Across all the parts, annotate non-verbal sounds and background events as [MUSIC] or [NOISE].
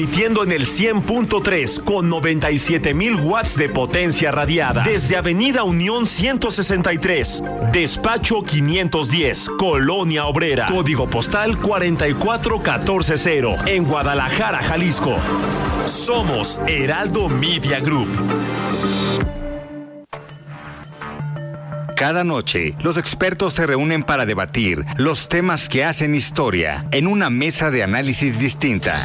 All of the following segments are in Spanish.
Emitiendo en el 100.3 con 97 mil watts de potencia radiada. Desde Avenida Unión 163, Despacho 510, Colonia Obrera. Código postal 44140. En Guadalajara, Jalisco. Somos Heraldo Media Group. Cada noche, los expertos se reúnen para debatir los temas que hacen historia en una mesa de análisis distinta.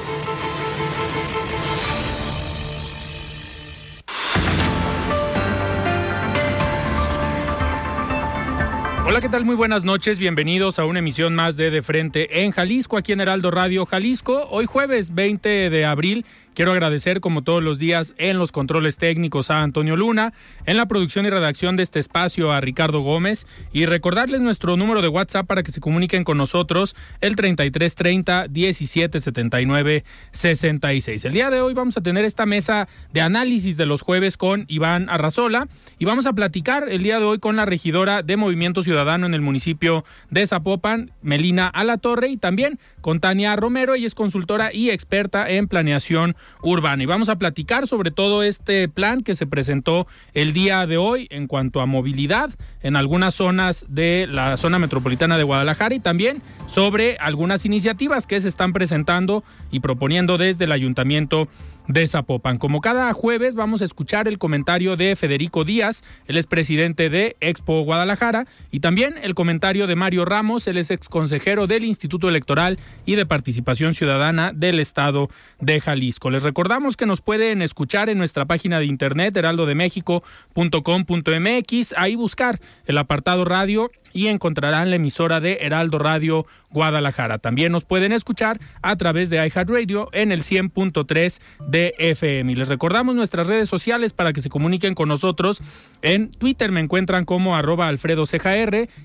Hola, ¿qué tal? Muy buenas noches. Bienvenidos a una emisión más de De Frente en Jalisco, aquí en Heraldo Radio Jalisco. Hoy jueves 20 de abril Quiero agradecer, como todos los días, en los controles técnicos a Antonio Luna, en la producción y redacción de este espacio a Ricardo Gómez y recordarles nuestro número de WhatsApp para que se comuniquen con nosotros, el 3330 1779 66. El día de hoy vamos a tener esta mesa de análisis de los jueves con Iván Arrazola y vamos a platicar el día de hoy con la regidora de Movimiento Ciudadano en el municipio de Zapopan, Melina Alatorre, y también con Tania Romero, ella es consultora y experta en planeación urbana. Y vamos a platicar sobre todo este plan que se presentó el día de hoy en cuanto a movilidad en algunas zonas de la zona metropolitana de Guadalajara y también sobre algunas iniciativas que se están presentando y proponiendo desde el ayuntamiento de Zapopan. Como cada jueves vamos a escuchar el comentario de Federico Díaz, el expresidente de Expo Guadalajara, y también el comentario de Mario Ramos, el ex consejero del Instituto Electoral y de Participación Ciudadana del Estado de Jalisco. Les recordamos que nos pueden escuchar en nuestra página de internet heraldodemexico.com.mx, ahí buscar el apartado radio y encontrarán la emisora de Heraldo Radio Guadalajara. También nos pueden escuchar a través de iHeartRadio en el 100.3 de FM. Y les recordamos nuestras redes sociales para que se comuniquen con nosotros. En Twitter me encuentran como arroba Alfredo Ceja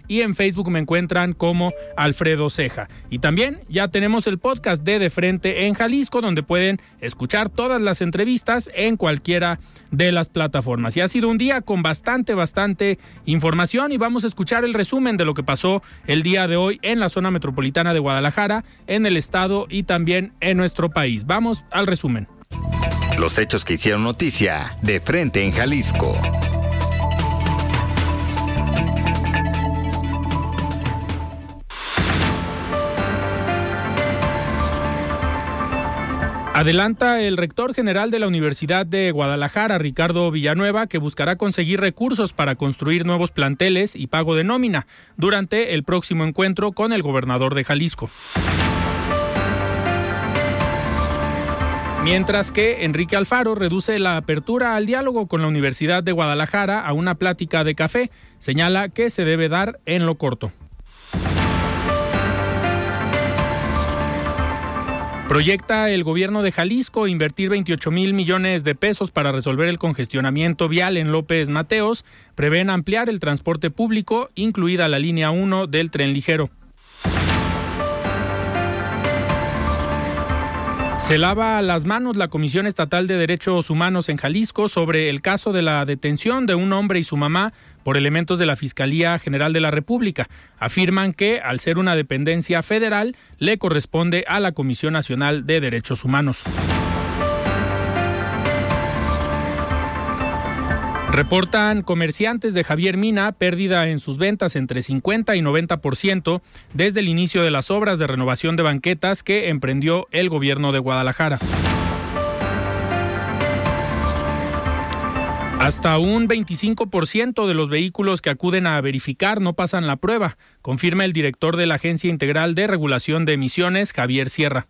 y en Facebook me encuentran como Alfredo Ceja. Y también ya tenemos el podcast de De Frente en Jalisco, donde pueden escuchar todas las entrevistas en cualquiera de las plataformas. Y ha sido un día con bastante, bastante información y vamos a escuchar el resumen de lo que pasó el día de hoy en la zona metropolitana de Guadalajara, en el estado y también en nuestro país. Vamos al resumen. Los hechos que hicieron noticia de frente en Jalisco. Adelanta el rector general de la Universidad de Guadalajara, Ricardo Villanueva, que buscará conseguir recursos para construir nuevos planteles y pago de nómina durante el próximo encuentro con el gobernador de Jalisco. Mientras que Enrique Alfaro reduce la apertura al diálogo con la Universidad de Guadalajara a una plática de café, señala que se debe dar en lo corto. Proyecta el gobierno de Jalisco invertir 28 mil millones de pesos para resolver el congestionamiento vial en López Mateos. Prevén ampliar el transporte público, incluida la línea 1 del tren ligero. Se lava las manos la Comisión Estatal de Derechos Humanos en Jalisco sobre el caso de la detención de un hombre y su mamá por elementos de la Fiscalía General de la República. Afirman que, al ser una dependencia federal, le corresponde a la Comisión Nacional de Derechos Humanos. Reportan comerciantes de Javier Mina pérdida en sus ventas entre 50 y 90% desde el inicio de las obras de renovación de banquetas que emprendió el gobierno de Guadalajara. Hasta un 25% de los vehículos que acuden a verificar no pasan la prueba, confirma el director de la Agencia Integral de Regulación de Emisiones, Javier Sierra.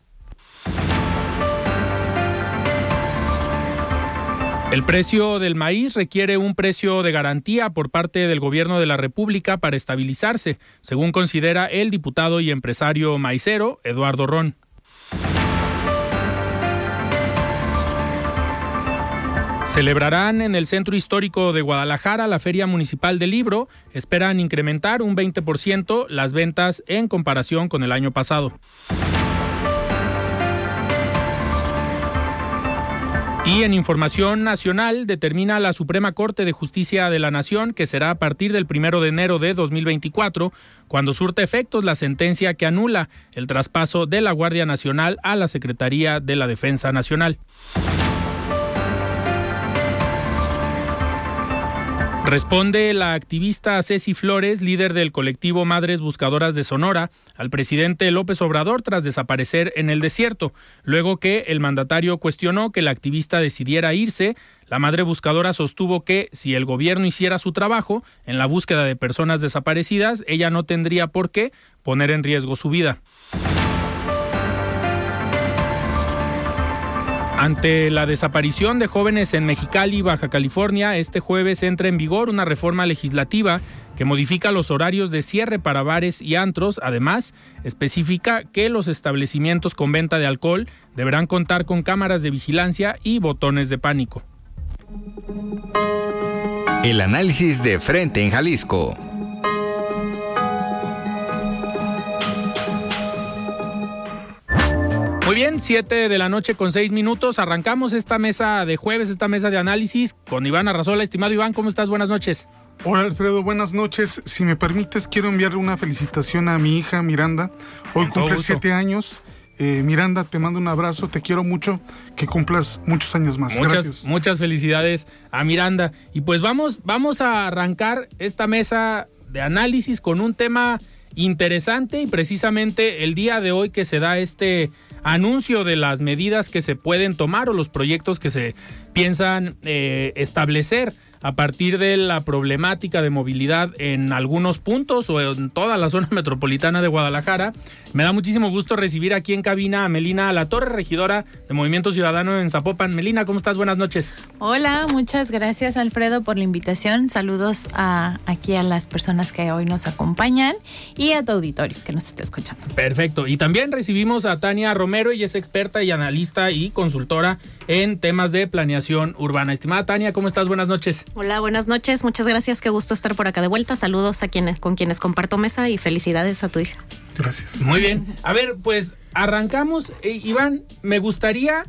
El precio del maíz requiere un precio de garantía por parte del gobierno de la República para estabilizarse, según considera el diputado y empresario maicero Eduardo Ron. Celebrarán en el Centro Histórico de Guadalajara la Feria Municipal del Libro. Esperan incrementar un 20% las ventas en comparación con el año pasado. Y en información nacional determina la Suprema Corte de Justicia de la Nación que será a partir del primero de enero de 2024 cuando surte efectos la sentencia que anula el traspaso de la Guardia Nacional a la Secretaría de la Defensa Nacional. Responde la activista Ceci Flores, líder del colectivo Madres Buscadoras de Sonora, al presidente López Obrador tras desaparecer en el desierto. Luego que el mandatario cuestionó que la activista decidiera irse, la madre buscadora sostuvo que si el gobierno hiciera su trabajo en la búsqueda de personas desaparecidas, ella no tendría por qué poner en riesgo su vida. Ante la desaparición de jóvenes en Mexicali, Baja California, este jueves entra en vigor una reforma legislativa que modifica los horarios de cierre para bares y antros. Además, especifica que los establecimientos con venta de alcohol deberán contar con cámaras de vigilancia y botones de pánico. El análisis de frente en Jalisco. Muy bien, 7 de la noche con 6 minutos. Arrancamos esta mesa de jueves, esta mesa de análisis con Iván Arrazola. Estimado Iván, ¿cómo estás? Buenas noches. Hola Alfredo, buenas noches. Si me permites, quiero enviarle una felicitación a mi hija Miranda. Hoy cumple 7 años. Eh, Miranda, te mando un abrazo, te quiero mucho, que cumplas muchos años más. Muchas, Gracias. Muchas felicidades a Miranda. Y pues vamos, vamos a arrancar esta mesa de análisis con un tema interesante y precisamente el día de hoy que se da este anuncio de las medidas que se pueden tomar o los proyectos que se piensan eh, establecer a partir de la problemática de movilidad en algunos puntos o en toda la zona [LAUGHS] metropolitana de Guadalajara. Me da muchísimo gusto recibir aquí en cabina a Melina La Torre, regidora de Movimiento Ciudadano en Zapopan. Melina, ¿cómo estás? Buenas noches. Hola, muchas gracias Alfredo por la invitación. Saludos a, aquí a las personas que hoy nos acompañan y a tu auditorio que nos está escuchando. Perfecto. Y también recibimos a Tania Romero, ella es experta y analista y consultora en temas de planeación urbana. Estimada Tania, ¿cómo estás? Buenas noches. Hola, buenas noches. Muchas gracias. Qué gusto estar por acá de vuelta. Saludos a quienes con quienes comparto mesa y felicidades a tu hija. Gracias. Muy bien. A ver, pues arrancamos. Eh, Iván, me gustaría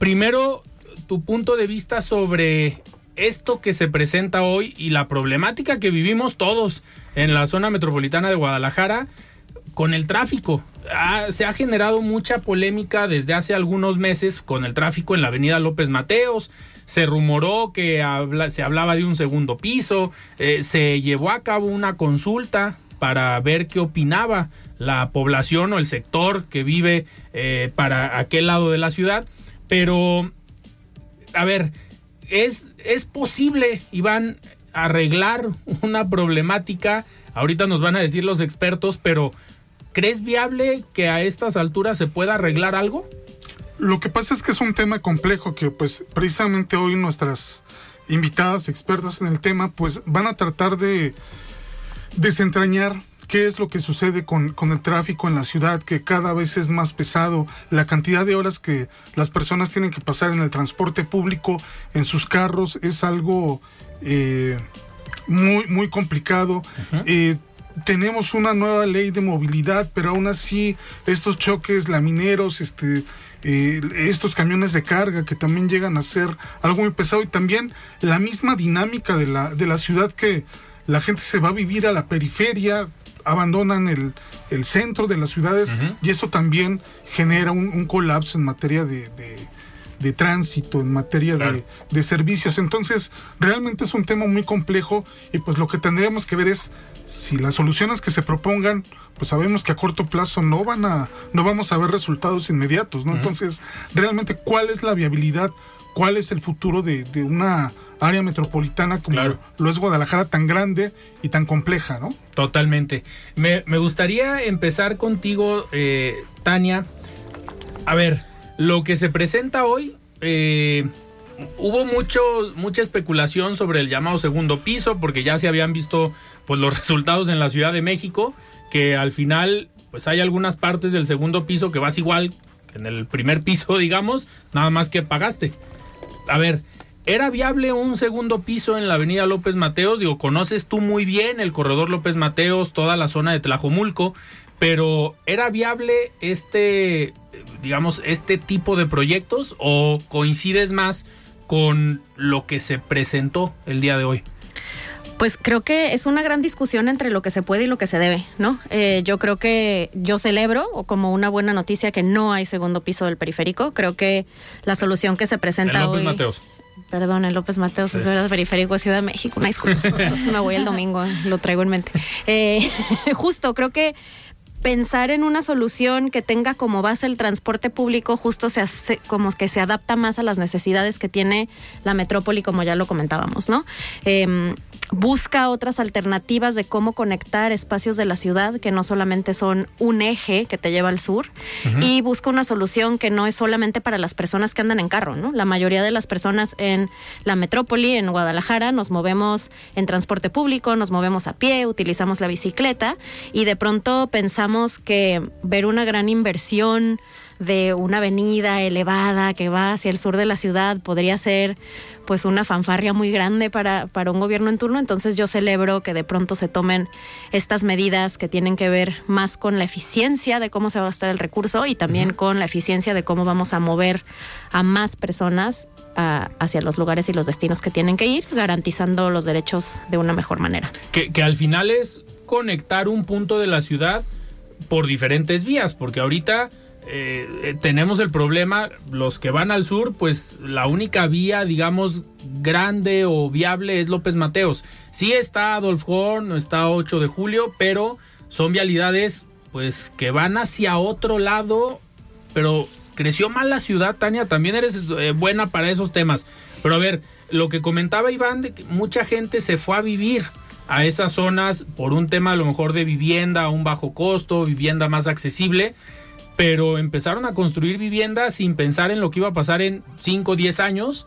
primero tu punto de vista sobre esto que se presenta hoy y la problemática que vivimos todos en la zona metropolitana de Guadalajara con el tráfico. Se ha generado mucha polémica desde hace algunos meses con el tráfico en la avenida López Mateos. Se rumoró que se hablaba de un segundo piso. Eh, se llevó a cabo una consulta para ver qué opinaba la población o el sector que vive eh, para aquel lado de la ciudad. Pero, a ver, es, es posible, Iván, arreglar una problemática. Ahorita nos van a decir los expertos, pero ¿crees viable que a estas alturas se pueda arreglar algo? Lo que pasa es que es un tema complejo que pues precisamente hoy nuestras invitadas expertas en el tema pues van a tratar de desentrañar qué es lo que sucede con, con, el tráfico en la ciudad, que cada vez es más pesado, la cantidad de horas que las personas tienen que pasar en el transporte público, en sus carros, es algo eh, muy, muy complicado. Uh -huh. eh, tenemos una nueva ley de movilidad, pero aún así estos choques lamineros, este, eh, estos camiones de carga que también llegan a ser algo muy pesado y también la misma dinámica de la, de la ciudad que la gente se va a vivir a la periferia, abandonan el, el centro de las ciudades uh -huh. y eso también genera un, un colapso en materia de, de, de tránsito, en materia claro. de, de, servicios. Entonces, realmente es un tema muy complejo y pues lo que tendríamos que ver es si las soluciones que se propongan, pues sabemos que a corto plazo no van a, no vamos a ver resultados inmediatos, ¿no? Uh -huh. Entonces, realmente, ¿cuál es la viabilidad? cuál es el futuro de, de una área metropolitana como Claro. lo es Guadalajara, tan grande y tan compleja, ¿no? Totalmente. Me, me gustaría empezar contigo, eh, Tania. A ver, lo que se presenta hoy, eh, hubo mucho, mucha especulación sobre el llamado segundo piso, porque ya se habían visto pues, los [LAUGHS] resultados en la Ciudad de México, que al final pues hay algunas partes del segundo piso que vas igual que en el primer piso, [LAUGHS] digamos, nada más que pagaste. A ver, ¿era viable un segundo piso en la avenida López Mateos? Digo, conoces tú muy bien el corredor López Mateos, toda la zona de Tlajomulco, pero ¿era viable este, digamos, este tipo de proyectos o coincides más con lo que se presentó el día de hoy? Pues creo que es una gran discusión entre lo que se puede y lo que se debe, ¿no? Eh, yo creo que yo celebro o como una buena noticia que no hay segundo piso del periférico. Creo que la solución que se En presenta López hoy. Mateos. Perdón, en López Mateos, es verdad, periférico de Ciudad de México, una disculpa. [LAUGHS] Me voy el domingo, lo traigo en mente. Eh, [LAUGHS] justo, creo que pensar en una solución que tenga como base el transporte público justo se hace, como que se adapta más a las necesidades que tiene la metrópoli, como ya lo comentábamos, ¿no? Em, busca otras alternativas de cómo conectar espacios de la ciudad que no solamente son un eje que te lleva al sur y busca una solución que no es solamente para las personas que andan en carro, ¿no? La mayoría de las personas en la metrópoli, en Guadalajara, nos movemos en transporte público, nos movemos a pie, utilizamos la bicicleta y de pronto pensamos que ver una gran inversión de una avenida elevada que va hacia el sur de la ciudad podría ser pues una fanfarria muy grande para, para un gobierno en turno. Entonces yo celebro que de pronto se tomen estas medidas que tienen que ver más con la eficiencia de cómo se va a gastar el recurso y también con la eficiencia de cómo vamos a mover a más personas a- hacia los lugares y los destinos que tienen que ir, garantizando los derechos de una mejor manera. que, que al final es conectar un punto de la ciudad por diferentes vías, porque ahorita eh, eh, tenemos el problema, los que van al sur, pues la única vía, digamos, grande o viable es López Mateos. Sí está Adolf Horn, está 8 de julio, pero son vialidades pues que van hacia otro lado, pero creció mal la ciudad, Tania, también eres eh, buena para esos temas. Pero a ver, lo que comentaba Iván, mucha gente se fue a vivir a esas zonas por un tema a lo mejor de vivienda a un bajo costo, vivienda más accesible, pero empezaron a construir viviendas sin pensar en lo que iba a pasar en 5 o 10 años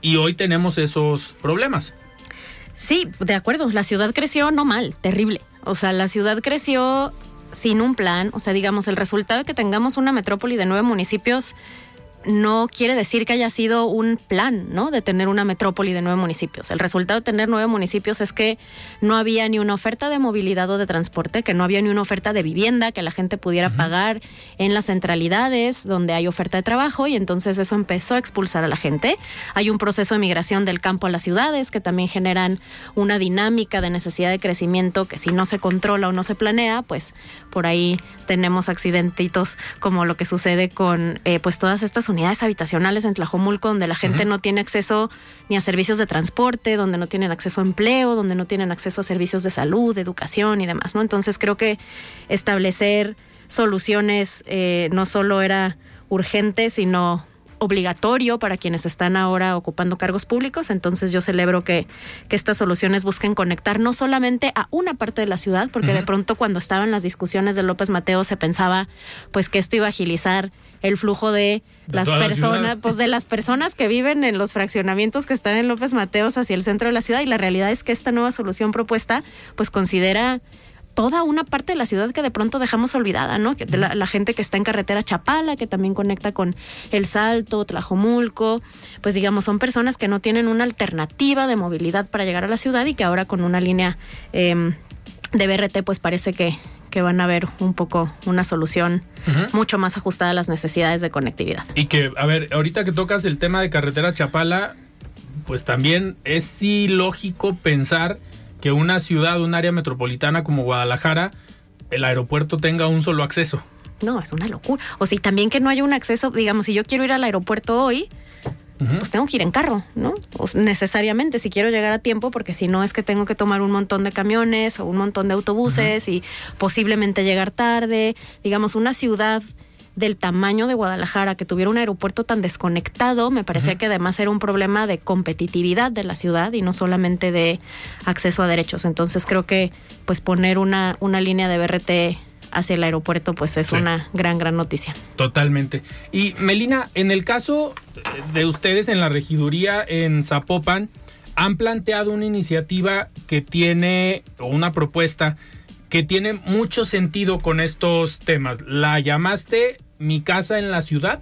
y hoy tenemos esos problemas. Sí, de acuerdo. La ciudad creció no mal, terrible. O sea, la ciudad creció sin un plan. O sea, digamos, el resultado de que tengamos una metrópoli de nueve municipios no quiere decir que haya sido un plan, ¿no? De tener una metrópoli de nueve municipios. El resultado de tener nueve municipios es que no había ni una oferta de movilidad o de transporte, que no había ni una oferta de vivienda que la gente pudiera pagar en las centralidades donde hay oferta de trabajo y entonces eso empezó a expulsar a la gente. Hay un proceso de migración del campo a las ciudades que también generan una dinámica de necesidad de crecimiento que si no se controla o no se planea, pues por ahí tenemos accidentitos como lo que sucede con eh, pues todas estas unidades habitacionales en Tlajomulco donde la gente no tiene acceso ni a servicios de transporte, donde no tienen acceso a empleo, donde no tienen acceso a servicios de salud, de educación y demás, ¿no? Entonces creo que establecer soluciones eh, no solo era urgente, sino obligatorio para quienes están ahora ocupando cargos públicos. Entonces yo celebro que, que estas soluciones busquen conectar no solamente a una parte de la ciudad, porque de pronto cuando estaban las discusiones de López Mateo se pensaba pues que esto iba a agilizar el flujo de, De las la personas, pues de las personas que viven en los fraccionamientos que están en López Mateos hacia el centro de la ciudad. Y la realidad es que esta nueva solución propuesta pues considera toda una parte de la ciudad que de pronto dejamos olvidada, ¿no? Que la, la gente que está en carretera Chapala, que también conecta con El Salto, Tlajomulco, pues digamos, son personas que no tienen una alternativa de movilidad para llegar a la ciudad y que ahora con una línea eh, de BRT pues parece que, que van a ver un poco una solución mucho más ajustada a las necesidades de conectividad. Y que, a ver, ahorita que tocas el tema de carretera Chapala, pues también es ilógico pensar que una ciudad, un área metropolitana como Guadalajara, el aeropuerto tenga un solo acceso. No, es una locura. O si también que no haya un acceso, digamos, si yo quiero ir al aeropuerto hoy, pues tengo que ir en carro, ¿no? O necesariamente, si quiero llegar a tiempo, porque si no es que tengo que tomar un montón de camiones o un montón de autobuses y posiblemente llegar tarde. Digamos, una ciudad del tamaño de Guadalajara, que tuviera un aeropuerto tan desconectado, me parecía que además era un problema de competitividad de la ciudad y no solamente de acceso a derechos. Entonces creo que pues poner una, una línea de BRT hacia el aeropuerto pues es Sí. una gran, gran noticia. Totalmente. Y Melina, en el caso de ustedes en la regiduría en Zapopan, han planteado una iniciativa que tiene, o una propuesta que tiene mucho sentido con estos temas. La llamaste Mi casa en la ciudad.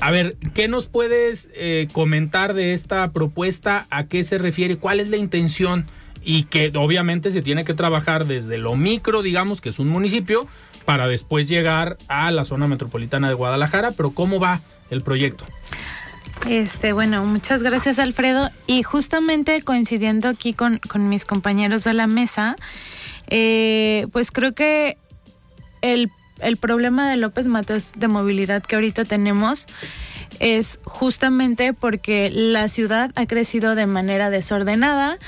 A ver, ¿qué nos puedes eh, comentar de esta propuesta? ¿A qué se refiere? ¿Cuál es la intención? Y que obviamente se tiene que trabajar desde lo micro, digamos, que es un municipio, para después llegar a la zona metropolitana de Guadalajara. Pero ¿cómo va el proyecto? Este, bueno, muchas gracias Alfredo. Y justamente coincidiendo aquí con, con mis compañeros de la mesa, eh, pues creo que el, el problema de López Mateos de movilidad que ahorita tenemos es justamente porque la ciudad ha crecido de manera desordenada,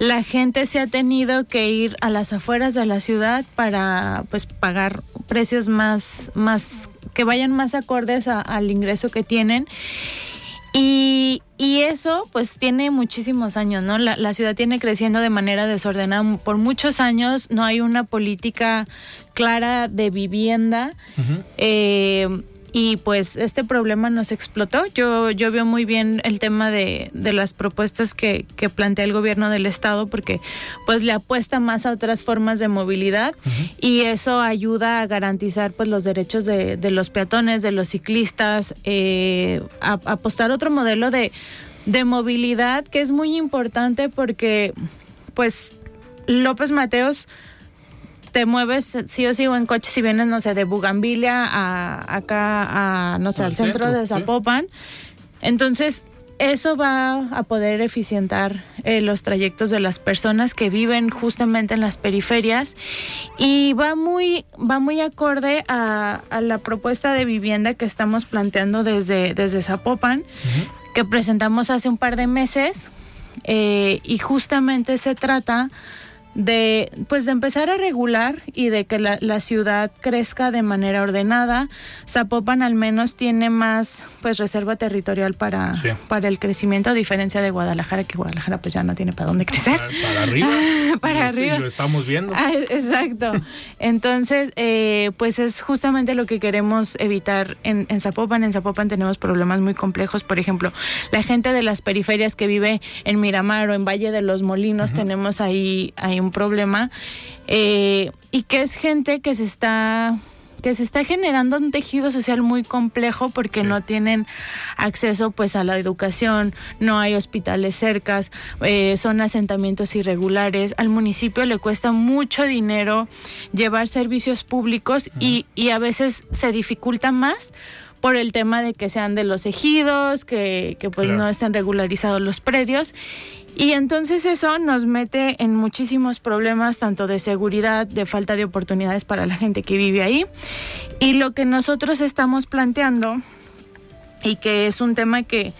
la gente se ha tenido que ir a las afueras de la ciudad para pues pagar precios más, más que vayan más acordes a- al ingreso que tienen. Y, y eso pues tiene muchísimos años, ¿no? La, la ciudad tiene creciendo de manera desordenada por muchos años, no hay una política clara de vivienda. Eh, y pues este problema nos explotó. Yo, yo veo muy bien el tema de, de las propuestas que, que plantea el gobierno del estado porque pues le apuesta más a otras formas de movilidad y eso ayuda a garantizar pues los derechos de, de los peatones, de los ciclistas, eh, a, a apostar otro modelo de, de movilidad que es muy importante porque pues López Mateos te mueves sí o sí o en coche si vienes, no sé, de Bugambilia a acá a, no sé, Al al, centro, centro, de sí. Zapopan. Entonces, eso va a poder eficientar eh, los trayectos de las personas que viven justamente en las periferias y va muy, va muy acorde a, a la propuesta de vivienda que estamos planteando desde, desde Zapopan, que presentamos hace un par de meses eh, y justamente se trata de pues de empezar a regular y de que la, la ciudad crezca de manera ordenada. Zapopan al menos tiene más pues reserva territorial para, Sí. para el crecimiento, a diferencia de Guadalajara, que Guadalajara pues ya no tiene para dónde crecer. Para, para arriba. [LAUGHS] Para Y arriba. y lo estamos viendo. Ah, exacto. Entonces, eh, pues es justamente lo que queremos evitar en, en Zapopan. En Zapopan tenemos problemas muy complejos. Por ejemplo, la gente de las periferias que vive en Miramar o en Valle de los Molinos, tenemos ahí, ahí un problema. Eh, y que es gente que se está que se está generando un tejido social muy complejo porque Sí. no tienen acceso pues a la educación, no hay hospitales cercas, eh, son asentamientos irregulares, al municipio le cuesta mucho dinero llevar servicios públicos y, y a veces se dificulta más por el tema de que sean de los ejidos, que, que pues Claro. no estén regularizados los predios. Y entonces eso nos mete en muchísimos problemas, tanto de seguridad, de falta de oportunidades para la gente que vive ahí. Y lo que nosotros estamos planteando, y que es un tema que,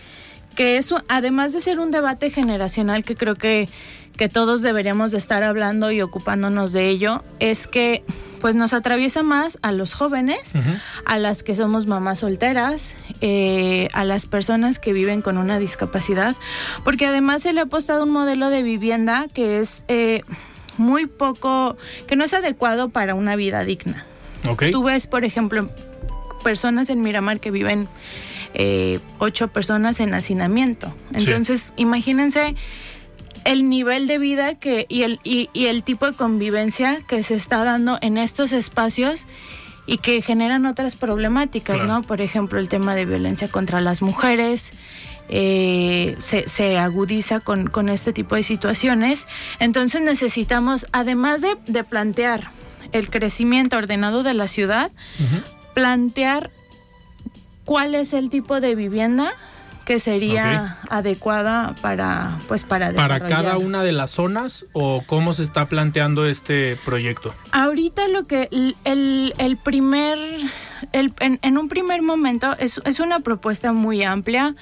que es, además de ser un debate generacional que creo que, que todos deberíamos de estar hablando y ocupándonos de ello, es que pues nos atraviesa más a los jóvenes, a las que somos mamás solteras, eh, a las personas que viven con una discapacidad, porque además se le ha apostado un modelo de vivienda que es eh, muy poco, que no es adecuado para una vida digna. Tú ves, por ejemplo, personas en Miramar que viven eh, ocho personas en hacinamiento. Sí. Entonces, imagínense el nivel de vida que y el, y, y el tipo de convivencia que se está dando en estos espacios y que generan otras problemáticas, Claro. ¿no? Por ejemplo, el tema de violencia contra las mujeres. eh, se, se agudiza con, con este tipo de situaciones. Entonces necesitamos, además de, de plantear el crecimiento ordenado de la ciudad, plantear cuál es el tipo de vivienda que sería adecuada para pues para ¿Para cada una de las zonas o cómo se está planteando este proyecto? Ahorita lo que el, el- primer, el- en, en un primer momento es, es una propuesta muy amplia.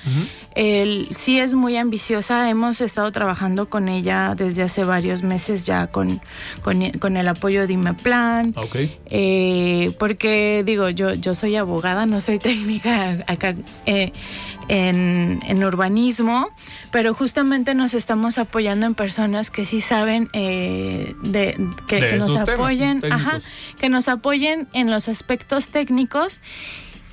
El, sí es muy ambiciosa, hemos estado trabajando con ella desde hace varios meses ya con, con, con el apoyo de IMEPLAN. Ok. Eh, porque digo, yo, yo soy abogada, no soy [LAUGHS] técnica acá eh, en, en urbanismo, pero justamente nos estamos apoyando en personas que sí saben eh, de, que, De que nos apoyen, ajá, que nos apoyen en los aspectos técnicos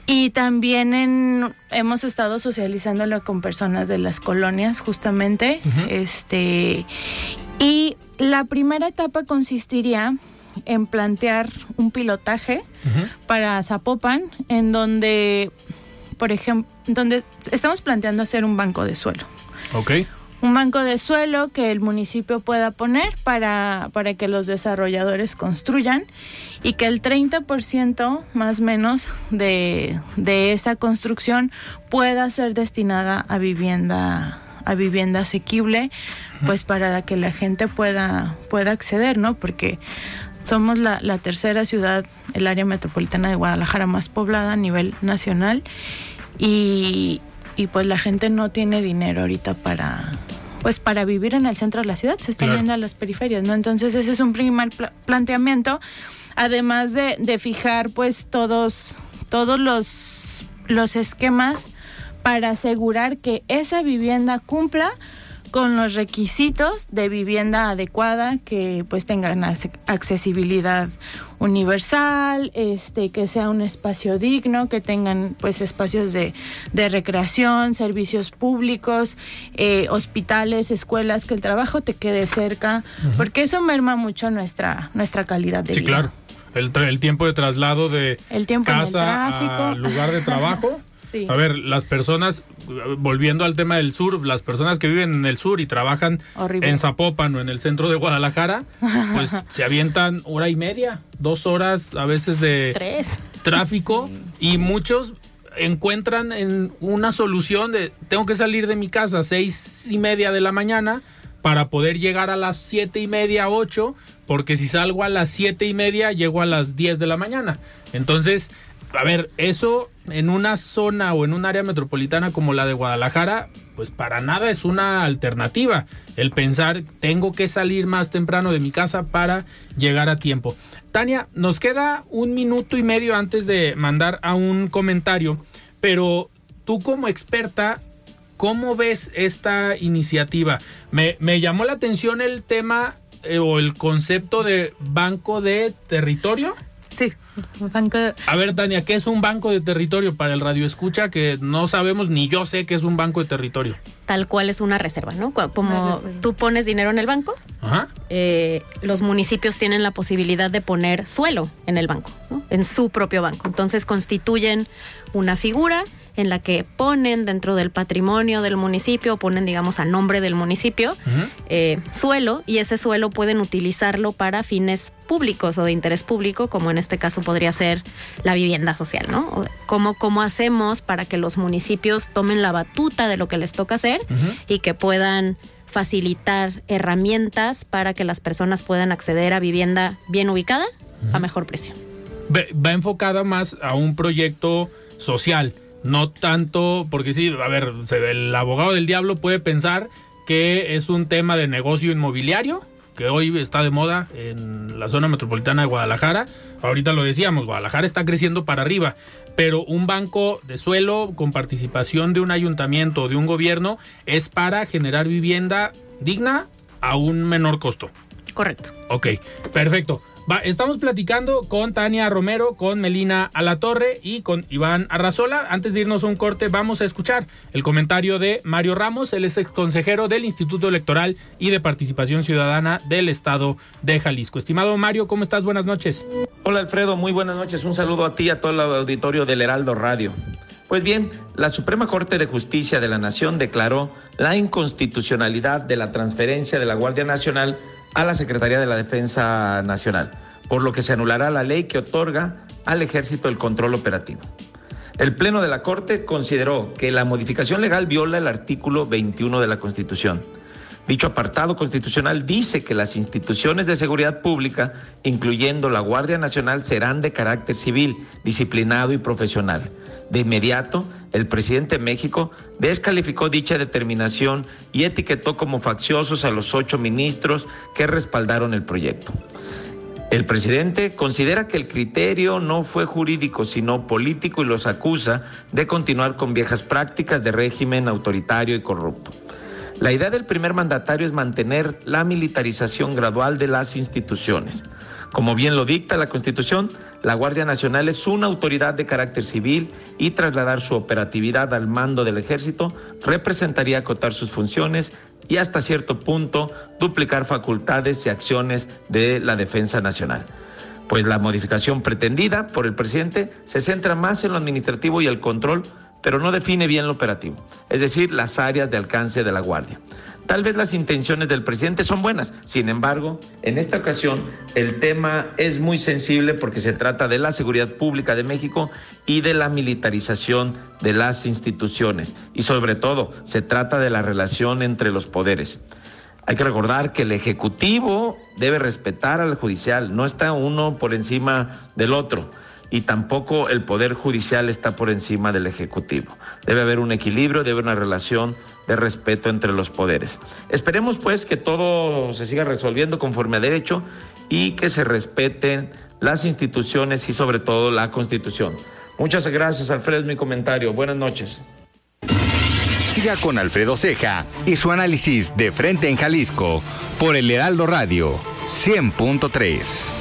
y también en, hemos estado socializándolo con personas de las colonias, justamente. Este, y la primera etapa consistiría en plantear un pilotaje para Zapopan, en donde, por ejemplo, donde estamos planteando hacer un banco de suelo. Ok. un banco de suelo que el municipio pueda poner para, para que los desarrolladores construyan y que el 30% más o menos de, de esa construcción pueda ser destinada a vivienda a vivienda asequible pues para que la gente pueda pueda acceder no porque somos la, la tercera ciudad el área metropolitana de Guadalajara más poblada a nivel nacional y, y pues la gente no tiene dinero ahorita para pues para vivir en el centro de la ciudad, se están Claro. yendo a las periferias, ¿no? Entonces ese es un primer pla- planteamiento, además de, de fijar pues todos, todos los, los esquemas para asegurar que esa vivienda cumpla con los requisitos de vivienda adecuada que pues tengan ac- accesibilidad universal, este que sea un espacio digno, que tengan pues espacios de, de recreación, servicios públicos, eh, hospitales, escuelas, que el trabajo te quede cerca, porque eso merma mucho nuestra nuestra calidad de Sí, vida. claro. El, tiempo de traslado de El tiempo en el casa tráfico. a lugar de trabajo. [LAUGHS] Sí. A ver, las personas, volviendo al tema del sur, las personas que viven en el sur y trabajan Horrible. en Zapopan o en el centro de Guadalajara, pues [LAUGHS] se avientan hora y media, dos horas a veces de Tres. tráfico y muchos encuentran en una solución de tengo que salir de mi casa a seis y media de la mañana para poder llegar a las siete y media, ocho, porque si salgo a las siete y media llego a las 10 de la mañana. Entonces, a ver, eso en una zona o en un área metropolitana como la de Guadalajara, pues para nada es una alternativa. El pensar, tengo que salir más temprano de mi casa para llegar a tiempo. Tania, nos queda un minuto y medio antes de mandar a un comentario, pero tú como experta, ¿cómo ves esta iniciativa? Me, llamó la atención el tema eh, o el concepto de banco de territorio. Sí, banco de- A ver, Tania, ¿qué es un banco de territorio para el radio escucha? Que no sabemos, ni yo sé qué es un banco de territorio. Tal cual es una reserva, ¿no? Como reserva. tú pones dinero en el banco, Ajá. eh, los municipios tienen la posibilidad de poner suelo en el banco, ¿no? en su propio banco. Entonces constituyen una figura en la que ponen dentro del patrimonio del municipio, ponen, digamos, a nombre del municipio, eh, suelo, y ese suelo pueden utilizarlo para fines públicos o de interés público, como en este caso podría ser la vivienda social, ¿no? ¿Cómo, cómo hacemos para que los municipios tomen la batuta de lo que les toca hacer y que puedan facilitar herramientas para que las personas puedan acceder a vivienda bien ubicada a mejor precio. Va enfocada más a un proyecto social, no tanto, porque sí, a ver, el abogado del diablo puede pensar que es un tema de negocio inmobiliario, que hoy está de moda en la zona metropolitana de Guadalajara. Ahorita lo decíamos, Guadalajara está creciendo para arriba, pero un banco de suelo con participación de un ayuntamiento o de un gobierno es para generar vivienda digna a un menor costo. Correcto. Ok, perfecto. Va, estamos platicando con Tania Romero, con Melina Alatorre y con Iván Arrazola. Antes de irnos a un corte, vamos a escuchar el comentario de Mario Ramos, es ex consejero del Instituto Electoral y de Participación Ciudadana del Estado de Jalisco. Estimado Mario, ¿cómo estás? Buenas noches. Hola Alfredo, muy buenas noches. Un saludo a ti y a todo el auditorio del Heraldo Radio. Pues bien, la Suprema Corte de Justicia de la Nación declaró la inconstitucionalidad de la transferencia de la Guardia Nacional a la Secretaría de la Defensa Nacional, por lo que se anulará la ley que otorga al ejército el control operativo. El Pleno de la Corte consideró que la modificación legal viola el artículo 21 de la Constitución, Dicho apartado constitucional dice que las instituciones de seguridad pública, incluyendo la Guardia Nacional, serán de carácter civil, disciplinado y profesional. De inmediato, el presidente de México descalificó dicha determinación y etiquetó como facciosos a los ocho ministros que respaldaron el proyecto. El presidente considera que el criterio no fue jurídico, sino político y los acusa de continuar con viejas prácticas de régimen autoritario y corrupto. La idea del primer mandatario es mantener la militarización gradual de las instituciones. Como bien lo dicta la Constitución, la Guardia Nacional es una autoridad de carácter civil y trasladar su operatividad al mando del ejército representaría acotar sus funciones y hasta cierto punto duplicar facultades y acciones de la defensa nacional. Pues la modificación pretendida por el presidente se centra más en lo administrativo y el control pero no define bien lo operativo, es decir, las áreas de alcance de la Guardia. Tal vez las intenciones del presidente son buenas, sin embargo, en esta ocasión el tema es muy sensible porque se trata de la seguridad pública de México y de la militarización de las instituciones. Y sobre todo se trata de la relación entre los poderes. Hay que recordar que el Ejecutivo debe respetar al judicial, no está uno por encima del otro y tampoco el Poder Judicial está por encima del Ejecutivo. Debe haber un equilibrio, debe haber una relación de respeto entre los poderes. Esperemos pues que todo se siga resolviendo conforme a derecho y que se respeten las instituciones y sobre todo la Constitución. Muchas gracias, Alfredo, mi comentario. Buenas noches. Siga con Alfredo Ceja y su análisis de frente en Jalisco por el Heraldo Radio 100.3.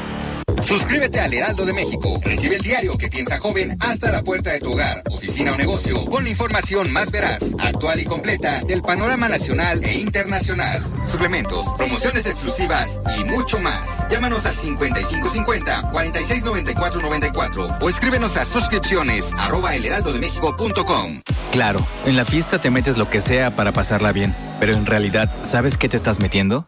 Suscríbete al Heraldo de México. Recibe el diario que piensa joven hasta la puerta de tu hogar, oficina o negocio, con la información más veraz, actual y completa del panorama nacional e internacional. Suplementos, promociones exclusivas y mucho más. Llámanos al 5550-469494 o escríbenos a suscripciones arroba elheraldodemexico.com. Claro, en la fiesta te metes lo que sea para pasarla bien, pero en realidad, ¿sabes qué te estás metiendo?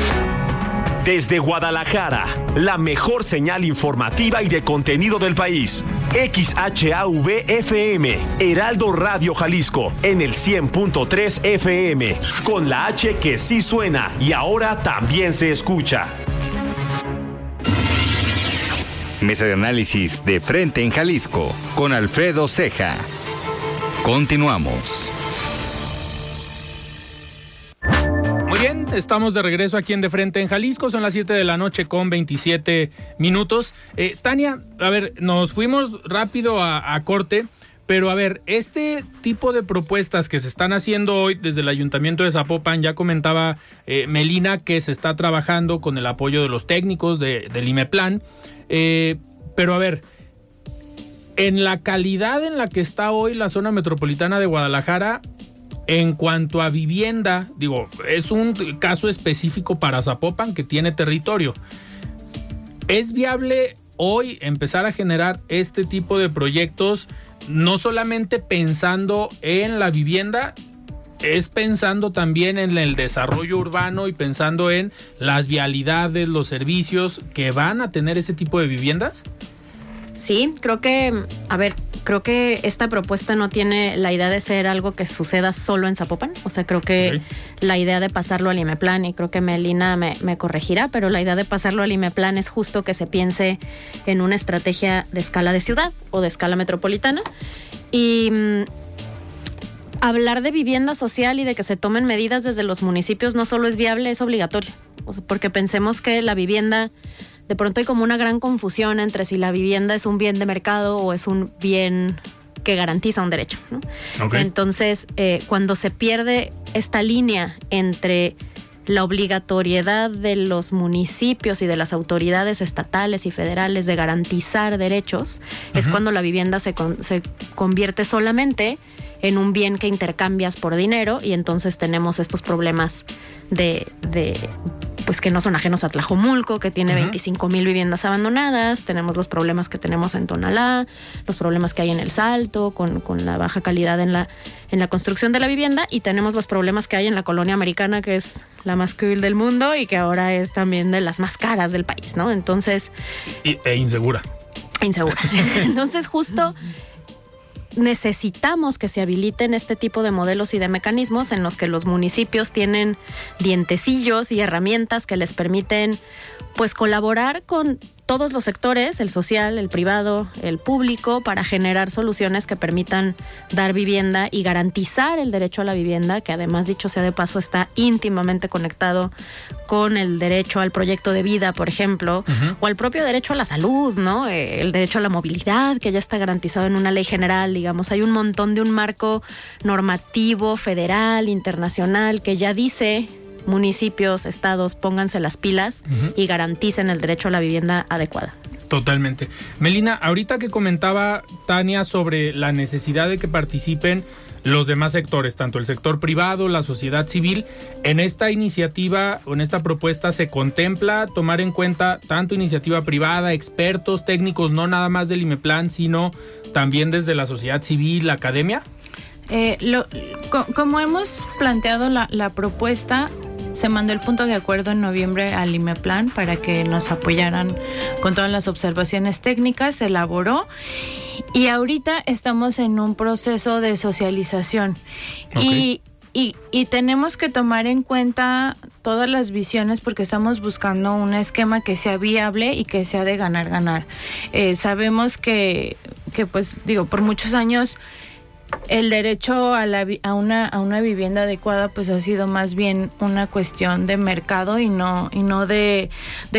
Desde Guadalajara, la mejor señal informativa y de contenido del país. XHAV FM, Heraldo Radio Jalisco, en el 100.3 FM, con la H que sí suena y ahora también se escucha. Mesa de análisis de frente en Jalisco con Alfredo Ceja. Continuamos. Estamos de regreso aquí en De Frente en Jalisco. Son las 7 de la noche con 27 minutos. Eh, Tania, a ver, nos fuimos rápido a, corte. Pero a ver, este tipo de propuestas que se están haciendo hoy desde el Ayuntamiento de Zapopan, ya comentaba eh, Melina que se está trabajando con el apoyo de los técnicos de, del IMEPLAN. Eh, pero a ver, en la calidad en la que está hoy la zona metropolitana de Guadalajara, en cuanto a vivienda, digo, es un caso específico para Zapopan que tiene territorio. ¿Es viable hoy empezar a generar este tipo de proyectos, no solamente pensando en la vivienda, es pensando también en el desarrollo urbano y pensando en las vialidades, los servicios que van a tener ese tipo de viviendas? Sí, creo que, a ver, creo que esta propuesta no tiene la idea de ser algo que suceda solo en Zapopan. O sea, creo que la idea de pasarlo al IMEPLAN, y creo que Melina me, me, corregirá, pero la idea de pasarlo al IMEPLAN es justo que se piense en una estrategia de escala de ciudad o de escala metropolitana. Y mm, hablar de vivienda social y de que se tomen medidas desde los municipios no solo es viable, es obligatorio. o sea, porque pensemos que la vivienda, de pronto hay como una gran confusión entre si la vivienda es un bien de mercado o es un bien que garantiza un derecho. Entonces, eh, cuando se pierde esta línea entre la obligatoriedad de los municipios y de las autoridades estatales y federales de garantizar derechos, es cuando la vivienda se, con- se convierte solamente en un bien que intercambias por dinero y entonces tenemos estos problemas de, de, pues que no son ajenos a Tlajomulco, que tiene Ujú. 25 mil viviendas abandonadas, tenemos los problemas que tenemos en Tonalá, los problemas que hay en El Salto, con, con la baja calidad en la, en la construcción de la vivienda, y tenemos los problemas que hay en la colonia americana, que es la más cool del mundo y que ahora es también de las más caras del país, ¿no? Entonces, Y- e insegura. insegura. [LAUGHS] Entonces, justo necesitamos que se habiliten este tipo de modelos y de mecanismos en los que los municipios tienen dientecillos y herramientas que les permiten pues colaborar con todos los sectores, el social, el privado, el público, para generar soluciones que permitan dar vivienda y garantizar el derecho a la vivienda, que además, dicho sea de paso, está íntimamente conectado con el derecho al proyecto de vida, por ejemplo, o al propio derecho a la salud, ¿no? Eh, El derecho a la movilidad, que ya está garantizado en una ley general, digamos. Hay un montón de un marco normativo, federal, internacional, que ya dice municipios, estados, pónganse las pilas y garanticen el derecho a la vivienda adecuada. Totalmente. Melina, ahorita que comentaba Tania sobre la necesidad de que participen los demás sectores, tanto el sector privado, la sociedad civil, en esta iniciativa o en esta propuesta se contempla tomar en cuenta tanto iniciativa privada, expertos, técnicos, no nada más del IMEPLAN, sino también desde la sociedad civil, la academia. Eh, lo- co- como hemos planteado la, la propuesta, se mandó el punto de acuerdo en noviembre al IMEPLAN para que nos apoyaran con todas las observaciones técnicas, se elaboró. Y ahorita estamos en un proceso de socialización. Y, y- y tenemos que tomar en cuenta todas las visiones porque estamos buscando un esquema que sea viable y que sea de ganar, ganar. Eh, sabemos que, que, pues digo, por muchos años el derecho a, la, a, una, a una vivienda adecuada pues ha sido más bien una cuestión de mercado y no, y no de,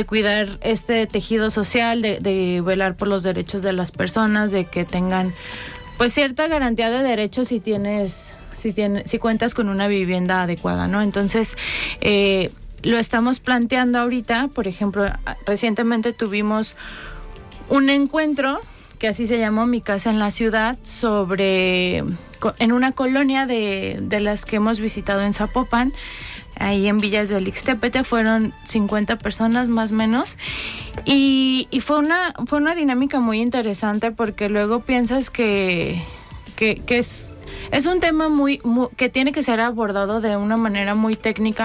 cuidar este tejido social, de, de velar por los derechos de las personas, de que tengan pues cierta garantía de derechos si tienes, si tienes, si cuentas con una vivienda adecuada, ¿no? Entonces, eh, lo estamos planteando ahorita, por ejemplo, recientemente tuvimos un encuentro que así se llamó Mi casa en la ciudad sobre en una colonia de, de las que hemos visitado en Zapopan ahí en Villas del Ixtepete fueron 50 personas más o menos. Y, fue una fue una dinámica muy interesante porque luego piensas que que, es es un tema muy que tiene que ser abordado de una manera muy técnica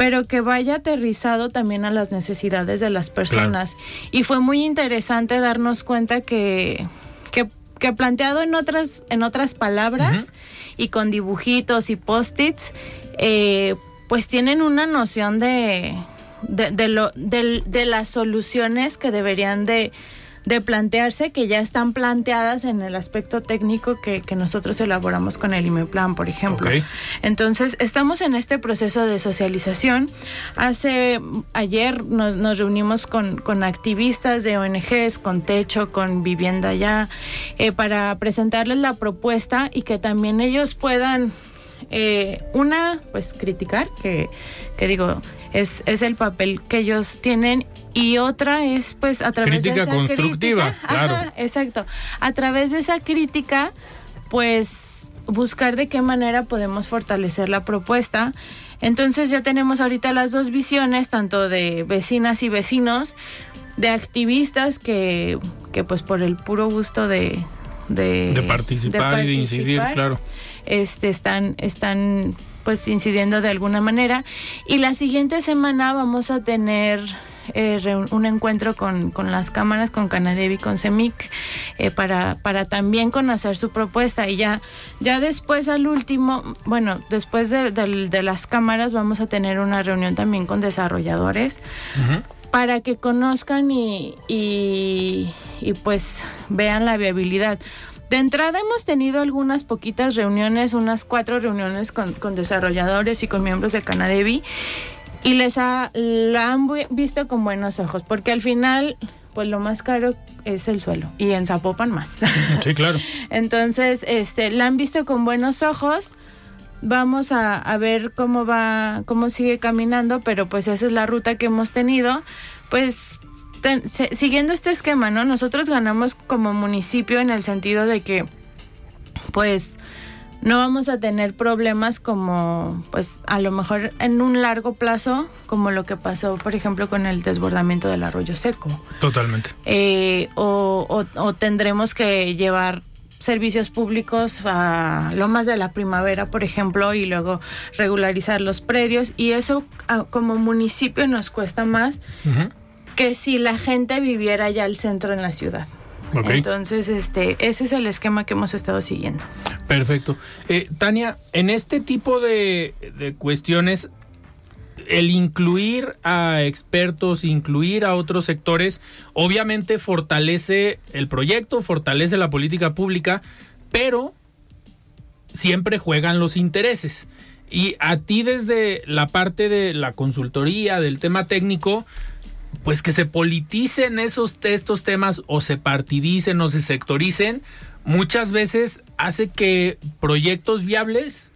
Pero que vaya aterrizado también a las necesidades de las personas. Y fue muy interesante darnos cuenta que, que, que planteado en otras, en otras palabras y con dibujitos y post-its, eh, pues tienen una noción de, de, de lo, de las soluciones que deberían de, de plantearse que ya están planteadas en el aspecto técnico que, que nosotros elaboramos con el IMEPLAN, por ejemplo. Entonces, estamos en este proceso de socialización. Hace ayer nos, nos reunimos con, con activistas de ONGs, con Techo, con Vivienda Ya, eh, para presentarles la propuesta y que también ellos puedan, eh, una, pues criticar, que, que digo, es, es el papel que ellos tienen y otra es pues a través Crítica de esa constructiva, crítica, claro. ajá, exacto. A través de esa crítica, pues buscar de qué manera podemos fortalecer la propuesta. Entonces ya tenemos ahorita las dos visiones, tanto de vecinas y vecinos, de activistas que, que pues por el puro gusto de... De, De participar y de incidir, participar, claro. Este, están, están pues incidiendo de alguna manera. Y la siguiente semana vamos a tener eh, un encuentro con, con las cámaras, con Canadevi, con CEMIC, eh, para, para también conocer su propuesta. Y ya, ya después al último, bueno, después de, de las cámaras vamos a tener una reunión también con desarrolladores para que conozcan y, y, y, pues vean la viabilidad. De entrada hemos tenido algunas poquitas reuniones, unas cuatro reuniones con, con desarrolladores y con miembros de Canadevi y les ha, la han vi- visto con buenos ojos, porque al final, pues lo más caro es el suelo y en Zapopan más. [LAUGHS] Sí, claro. [LAUGHS] Entonces, este, la han visto con buenos ojos. Vamos a, a ver cómo va, cómo sigue caminando, pero pues esa es la ruta que hemos tenido. Pues ten- se- siguiendo este esquema, ¿no? Nosotros ganamos como municipio en el sentido de que, pues, no vamos a tener problemas como, pues, a lo mejor en un largo plazo, como lo que pasó, por ejemplo, con el desbordamiento del arroyo seco Totalmente. eh, o, o- o tendremos que llevar servicios públicos a Lomas de la Primavera, por ejemplo, y luego regularizar los predios. Y eso como municipio nos cuesta más que si la gente viviera ya al centro en la ciudad. Entonces, este, ese es el esquema que hemos estado siguiendo. Perfecto. Eh, Tania, en este tipo de, de cuestiones, el incluir a expertos, incluir a otros sectores, obviamente fortalece el proyecto, fortalece la política pública, pero siempre juegan los intereses. Y a ti desde la parte de la consultoría, del tema técnico, pues que se politicen esos estos temas o se partidicen o se sectoricen, muchas veces hace que proyectos viables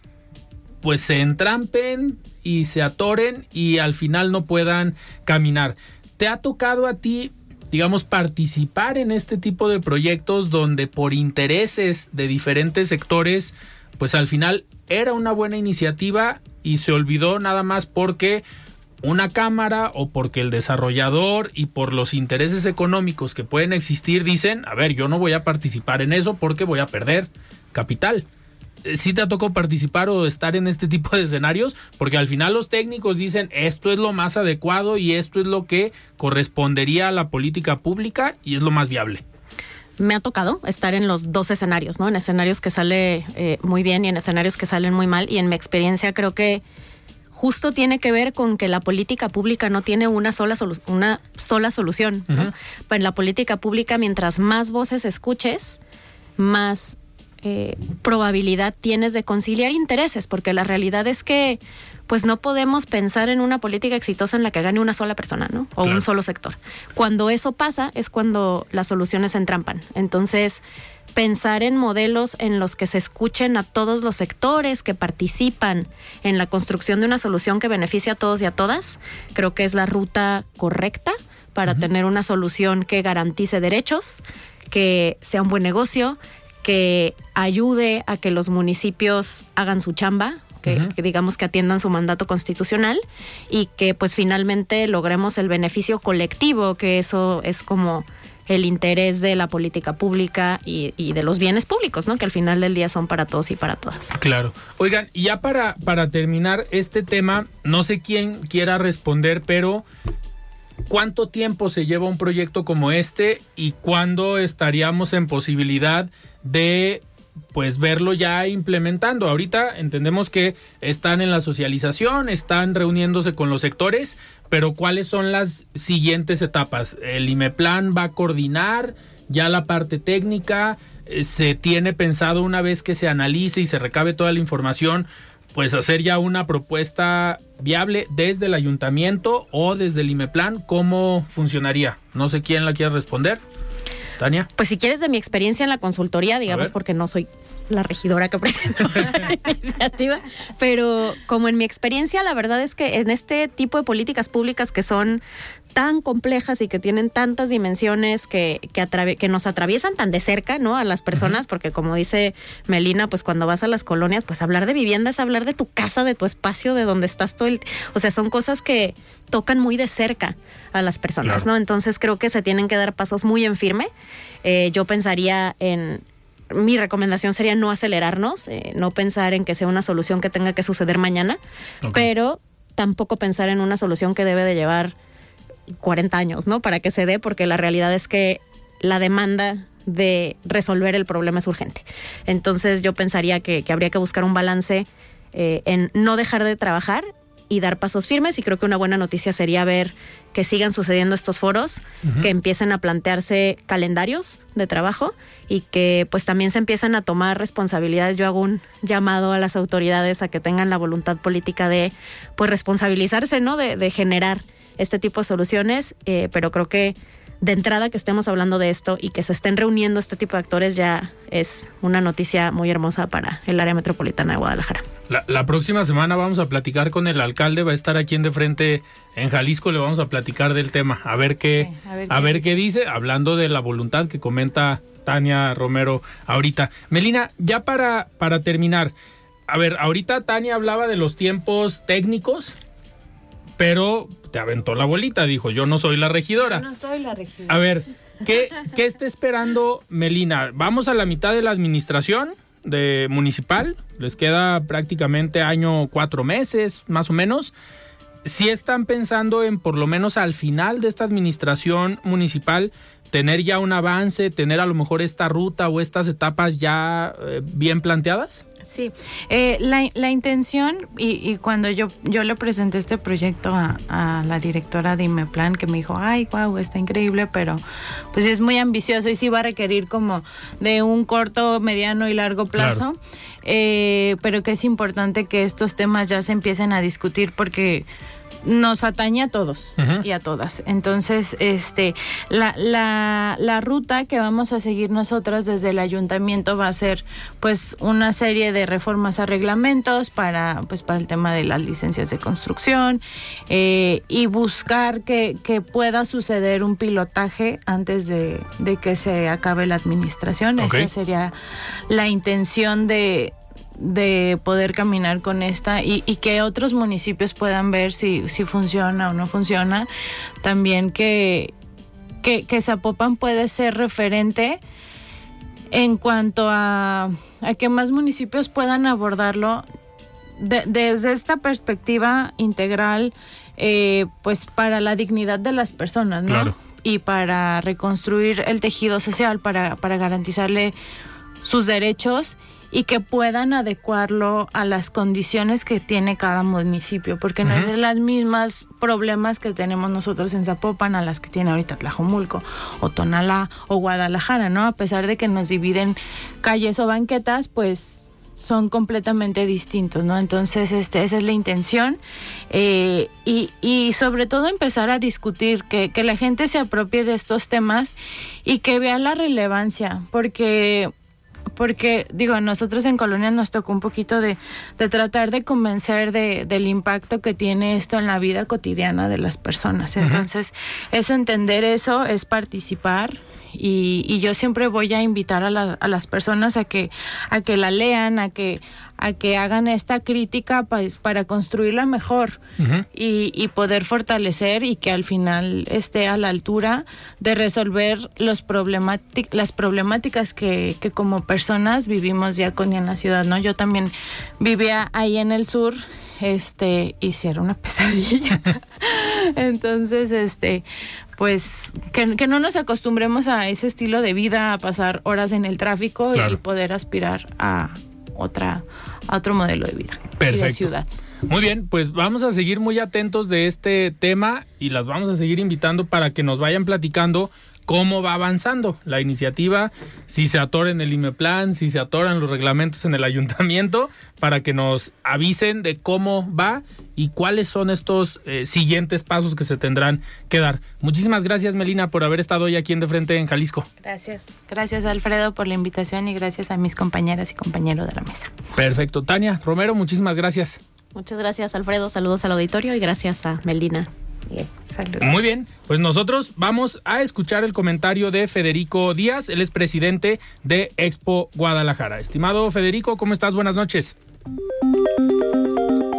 pues se entrampen y se atoren y al final no puedan caminar. ¿Te ha tocado a ti, digamos, participar en este tipo de proyectos donde por intereses de diferentes sectores, pues al final era una buena iniciativa y se olvidó nada más porque una cámara o porque el desarrollador y por los intereses económicos que pueden existir dicen, a ver, yo no voy a participar en eso porque voy a perder capital. Eh, ¿Sí te tocó participar o estar en este [LAUGHS] tipo de escenarios? Porque al final los técnicos dicen, esto es lo más adecuado y esto es lo que correspondería a la política pública y es lo más viable. me ha tocado estar en los dos escenarios, ¿no? En escenarios que sale eh, muy bien y en escenarios que salen muy mal. Y en mi experiencia creo que justo tiene que ver con que la política pública no tiene una sola, solu- una sola solución. ¿no? Pero en la política pública, mientras más voces escuches, más eh, probabilidad tienes de conciliar intereses, porque la realidad es que pues no podemos pensar en una política exitosa en la que gane una sola persona, ¿no? O un solo sector. Cuando eso pasa es cuando las soluciones se entrampan. Entonces, pensar en modelos en los que se escuchen a todos los sectores que participan en la construcción de una solución que beneficie a todos y a todas, creo que es la ruta correcta para tener una solución que garantice derechos, que sea un buen negocio, que ayude a que los municipios hagan su chamba, que, que digamos que atiendan su mandato constitucional y que pues finalmente logremos el beneficio colectivo, que eso es como el interés de la política pública y, de los bienes públicos, ¿no? Que al final del día son para todos y para todas. Claro. Oigan, ya para, para terminar este tema, no sé quién quiera responder, pero ¿cuánto tiempo se lleva un proyecto como este y cuándo estaríamos en posibilidad de pues verlo ya implementando. Ahorita entendemos que están en la socialización, están reuniéndose con los sectores, pero ¿cuáles son las siguientes etapas? ¿El IMEPLAN va a coordinar? ya la parte técnica, eh, se tiene pensado una vez que se analice y se recabe toda la información, pues hacer ya una propuesta viable desde el ayuntamiento o desde el IMEPLAN, ¿cómo funcionaría? No sé quién la quiere responder. Tania. Pues si quieres de mi experiencia en la consultoría, digamos, porque no soy la regidora que [LAUGHS] presentó la iniciativa, pero como en mi experiencia, la verdad es que en este tipo de políticas públicas que son tan complejas y que tienen tantas dimensiones que, que, que nos atraviesan tan de cerca, ¿no? A las personas, porque como dice Melina, pues cuando vas a las colonias, pues hablar de vivienda es hablar de tu casa, de tu espacio, de donde estás todo el... O sea, son cosas que tocan muy de cerca a las personas, ¿no? Entonces creo que se tienen que dar pasos muy en firme. Eh, yo pensaría en, mi recomendación sería no acelerarnos, eh, no pensar en que sea una solución que tenga que suceder mañana, pero tampoco pensar en una solución que debe de llevar 40 años, ¿no? Para que se dé, porque la realidad es que la demanda de resolver el problema es urgente. Entonces yo pensaría que, habría que buscar un balance eh, en no dejar de trabajar y dar pasos firmes y creo que una buena noticia sería ver que sigan sucediendo estos foros, que empiecen a plantearse calendarios de trabajo y que pues también se empiecen a tomar responsabilidades. Yo hago un llamado a las autoridades a que tengan la voluntad política de pues responsabilizarse, ¿no? De, de generar este tipo de soluciones, eh, pero creo que de entrada que estemos hablando de esto y que se estén reuniendo este tipo de actores ya es una noticia muy hermosa para el área metropolitana de Guadalajara. La, próxima semana vamos a platicar con el alcalde, va a estar aquí en de frente en Jalisco, le vamos a platicar del tema, a ver qué, a ver, qué, dice, hablando de la voluntad que comenta Tania Romero ahorita. Melina, ya para, para terminar, a ver, ahorita Tania hablaba de los tiempos técnicos, pero te aventó la bolita, dijo, yo no soy la regidora. no soy la regidora. A ver, ¿qué, ¿qué está esperando Melina? Vamos a la mitad de la administración de municipal, les queda prácticamente año cuatro meses, más o menos. Si están pensando en por lo menos al final de esta administración municipal tener ya un avance, tener a lo mejor esta ruta o estas etapas ya eh, bien planteadas? Sí, eh, la, la, intención y, cuando yo, yo le presenté este proyecto a, la directora de Imeplan que me dijo, ay, wow, está increíble, pero pues es muy ambicioso y sí va a requerir como de un corto, mediano y largo plazo, eh, pero que es importante que estos temas ya se empiecen a discutir porque nos atañe a todos y a todas. Entonces, este, la, la, la, ruta que vamos a seguir nosotros desde el ayuntamiento va a ser, pues, una serie de reformas a reglamentos para, pues, para el tema de las licencias de construcción eh, y buscar que, que, pueda suceder un pilotaje antes de, de que se acabe la administración. Esa sería la intención de de poder caminar con esta y, que otros municipios puedan ver si, si funciona o no funciona. También que, que, que Zapopan puede ser referente en cuanto a, a que más municipios puedan abordarlo desde esta perspectiva integral, eh, pues para la dignidad de las personas, ¿no? Y para reconstruir el tejido social, para, para garantizarle sus derechos y que puedan adecuarlo a las condiciones que tiene cada municipio, porque no es de las mismas problemas que tenemos nosotros en Zapopan a las que tiene ahorita Tlajomulco o Tonalá o Guadalajara, ¿no? A pesar de que nos dividen calles o banquetas, pues son completamente distintos, ¿no? Entonces, este, esa es la intención eh, y, y, sobre todo empezar a discutir, que, que la gente se apropie de estos temas y que vea la relevancia, porque porque digo, nosotros en Colonia nos tocó un poquito de, de tratar de convencer de, del impacto que tiene esto en la vida cotidiana de las personas. Entonces, es entender eso, es participar y, y, yo siempre voy a invitar a, la, a, las personas a que a que la lean a que a que hagan esta crítica pues, para construirla mejor y, y, poder fortalecer y que al final esté a la altura de resolver los las problemáticas que, que como personas vivimos ya con en la ciudad no yo también vivía ahí en el sur este hicieron una pesadilla. [LAUGHS] Entonces este pues que, no nos acostumbremos a ese estilo de vida, a pasar horas en el tráfico y poder aspirar a otra a otro modelo de vida Perfecto. de ciudad. Muy bien, pues vamos a seguir muy atentos de este tema y las vamos a seguir invitando para que nos vayan platicando cómo va avanzando la iniciativa, si se atora en el IMEPLAN, si se atoran los reglamentos en el ayuntamiento, para que nos avisen de cómo va y cuáles son estos eh, siguientes pasos que se tendrán que dar. Muchísimas gracias, Melina, por haber estado hoy aquí en De Frente en Jalisco. Gracias. Gracias, Alfredo, por la invitación y gracias a mis compañeras y compañeros de la mesa. Perfecto. Tania, Romero, muchísimas gracias. Muchas gracias, Alfredo. Saludos al auditorio y gracias a Melina. Muy bien, pues nosotros vamos a escuchar el comentario de Federico Díaz, él es presidente de Expo Guadalajara. Estimado Federico, ¿cómo estás? Buenas noches.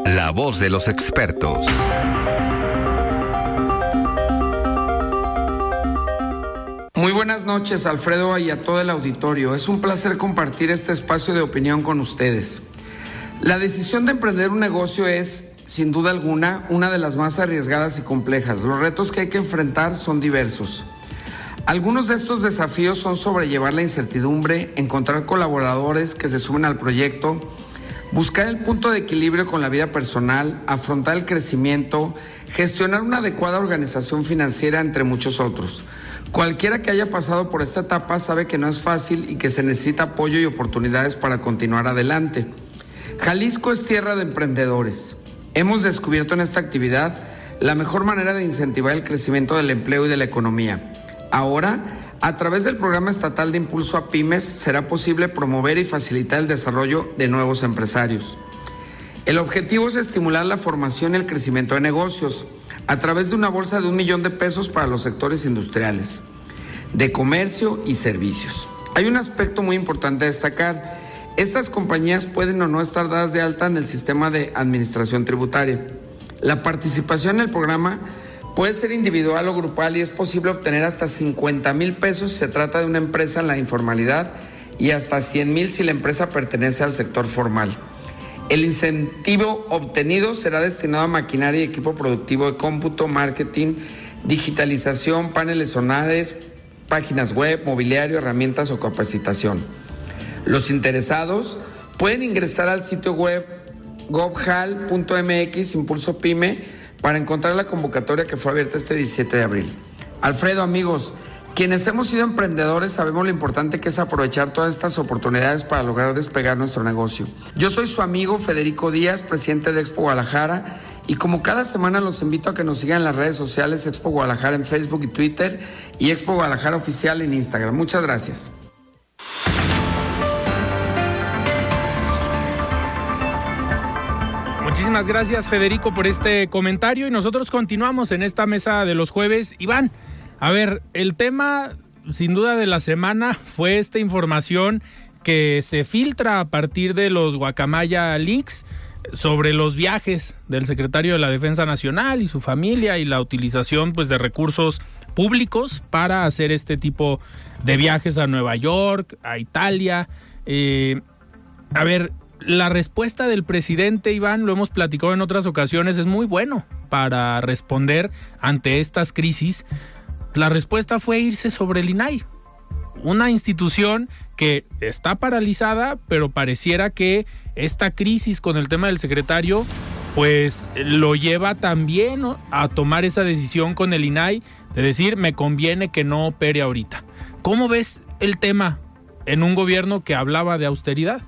La voz de los expertos. Muy buenas noches, Alfredo, y a todo el auditorio. Es un placer compartir este espacio de opinión con ustedes. La decisión de emprender un negocio es sin duda alguna, una de las más arriesgadas y complejas. Los retos que hay que enfrentar son diversos. Algunos de estos desafíos son sobrellevar la incertidumbre, encontrar colaboradores que se sumen al proyecto, buscar el punto de equilibrio con la vida personal, afrontar el crecimiento, gestionar una adecuada organización financiera, entre muchos otros. Cualquiera que haya pasado por esta etapa sabe que no es fácil y que se necesita apoyo y oportunidades para continuar adelante. Jalisco es tierra de emprendedores. Hemos descubierto en esta actividad la mejor manera de incentivar el crecimiento del empleo y de la economía. Ahora, a través del programa estatal de impulso a pymes, será posible promover y facilitar el desarrollo de nuevos empresarios. El objetivo es estimular la formación y el crecimiento de negocios a través de una bolsa de un millón de pesos para los sectores industriales, de comercio y servicios. Hay un aspecto muy importante a destacar estas compañías pueden o no estar dadas de alta en el sistema de administración tributaria. La participación en el programa puede ser individual o grupal y es posible obtener hasta 50 mil pesos si se trata de una empresa en la informalidad y hasta 100 mil si la empresa pertenece al sector formal. El incentivo obtenido será destinado a maquinaria y equipo productivo de cómputo, marketing, digitalización, paneles solares, páginas web, mobiliario, herramientas o capacitación. Los interesados pueden ingresar al sitio web gobhal.mx Impulso Pyme para encontrar la convocatoria que fue abierta este 17 de abril. Alfredo, amigos, quienes hemos sido emprendedores sabemos lo importante que es aprovechar todas estas oportunidades para lograr despegar nuestro negocio. Yo soy su amigo Federico Díaz, presidente de Expo Guadalajara, y como cada semana los invito a que nos sigan en las redes sociales Expo Guadalajara en Facebook y Twitter y Expo Guadalajara Oficial en Instagram. Muchas gracias. Gracias Federico por este comentario y nosotros continuamos en esta mesa de los jueves. Iván, a ver, el tema sin duda de la semana [LAUGHS] fue esta información que se filtra a partir de los Guacamaya Leaks sobre los viajes del secretario de la Defensa Nacional y su familia y la utilización pues de recursos públicos para hacer este tipo de viajes a Nueva York, a Italia. Eh, a ver, la respuesta del presidente Iván, lo hemos platicado en otras ocasiones, es muy bueno para responder ante estas crisis. La respuesta fue irse sobre el INAI, una institución que está paralizada, pero pareciera que esta crisis con el tema del secretario, pues lo lleva también a tomar esa decisión con el INAI de decir, me conviene que no opere ahorita. ¿Cómo ves el tema en un gobierno que hablaba de austeridad?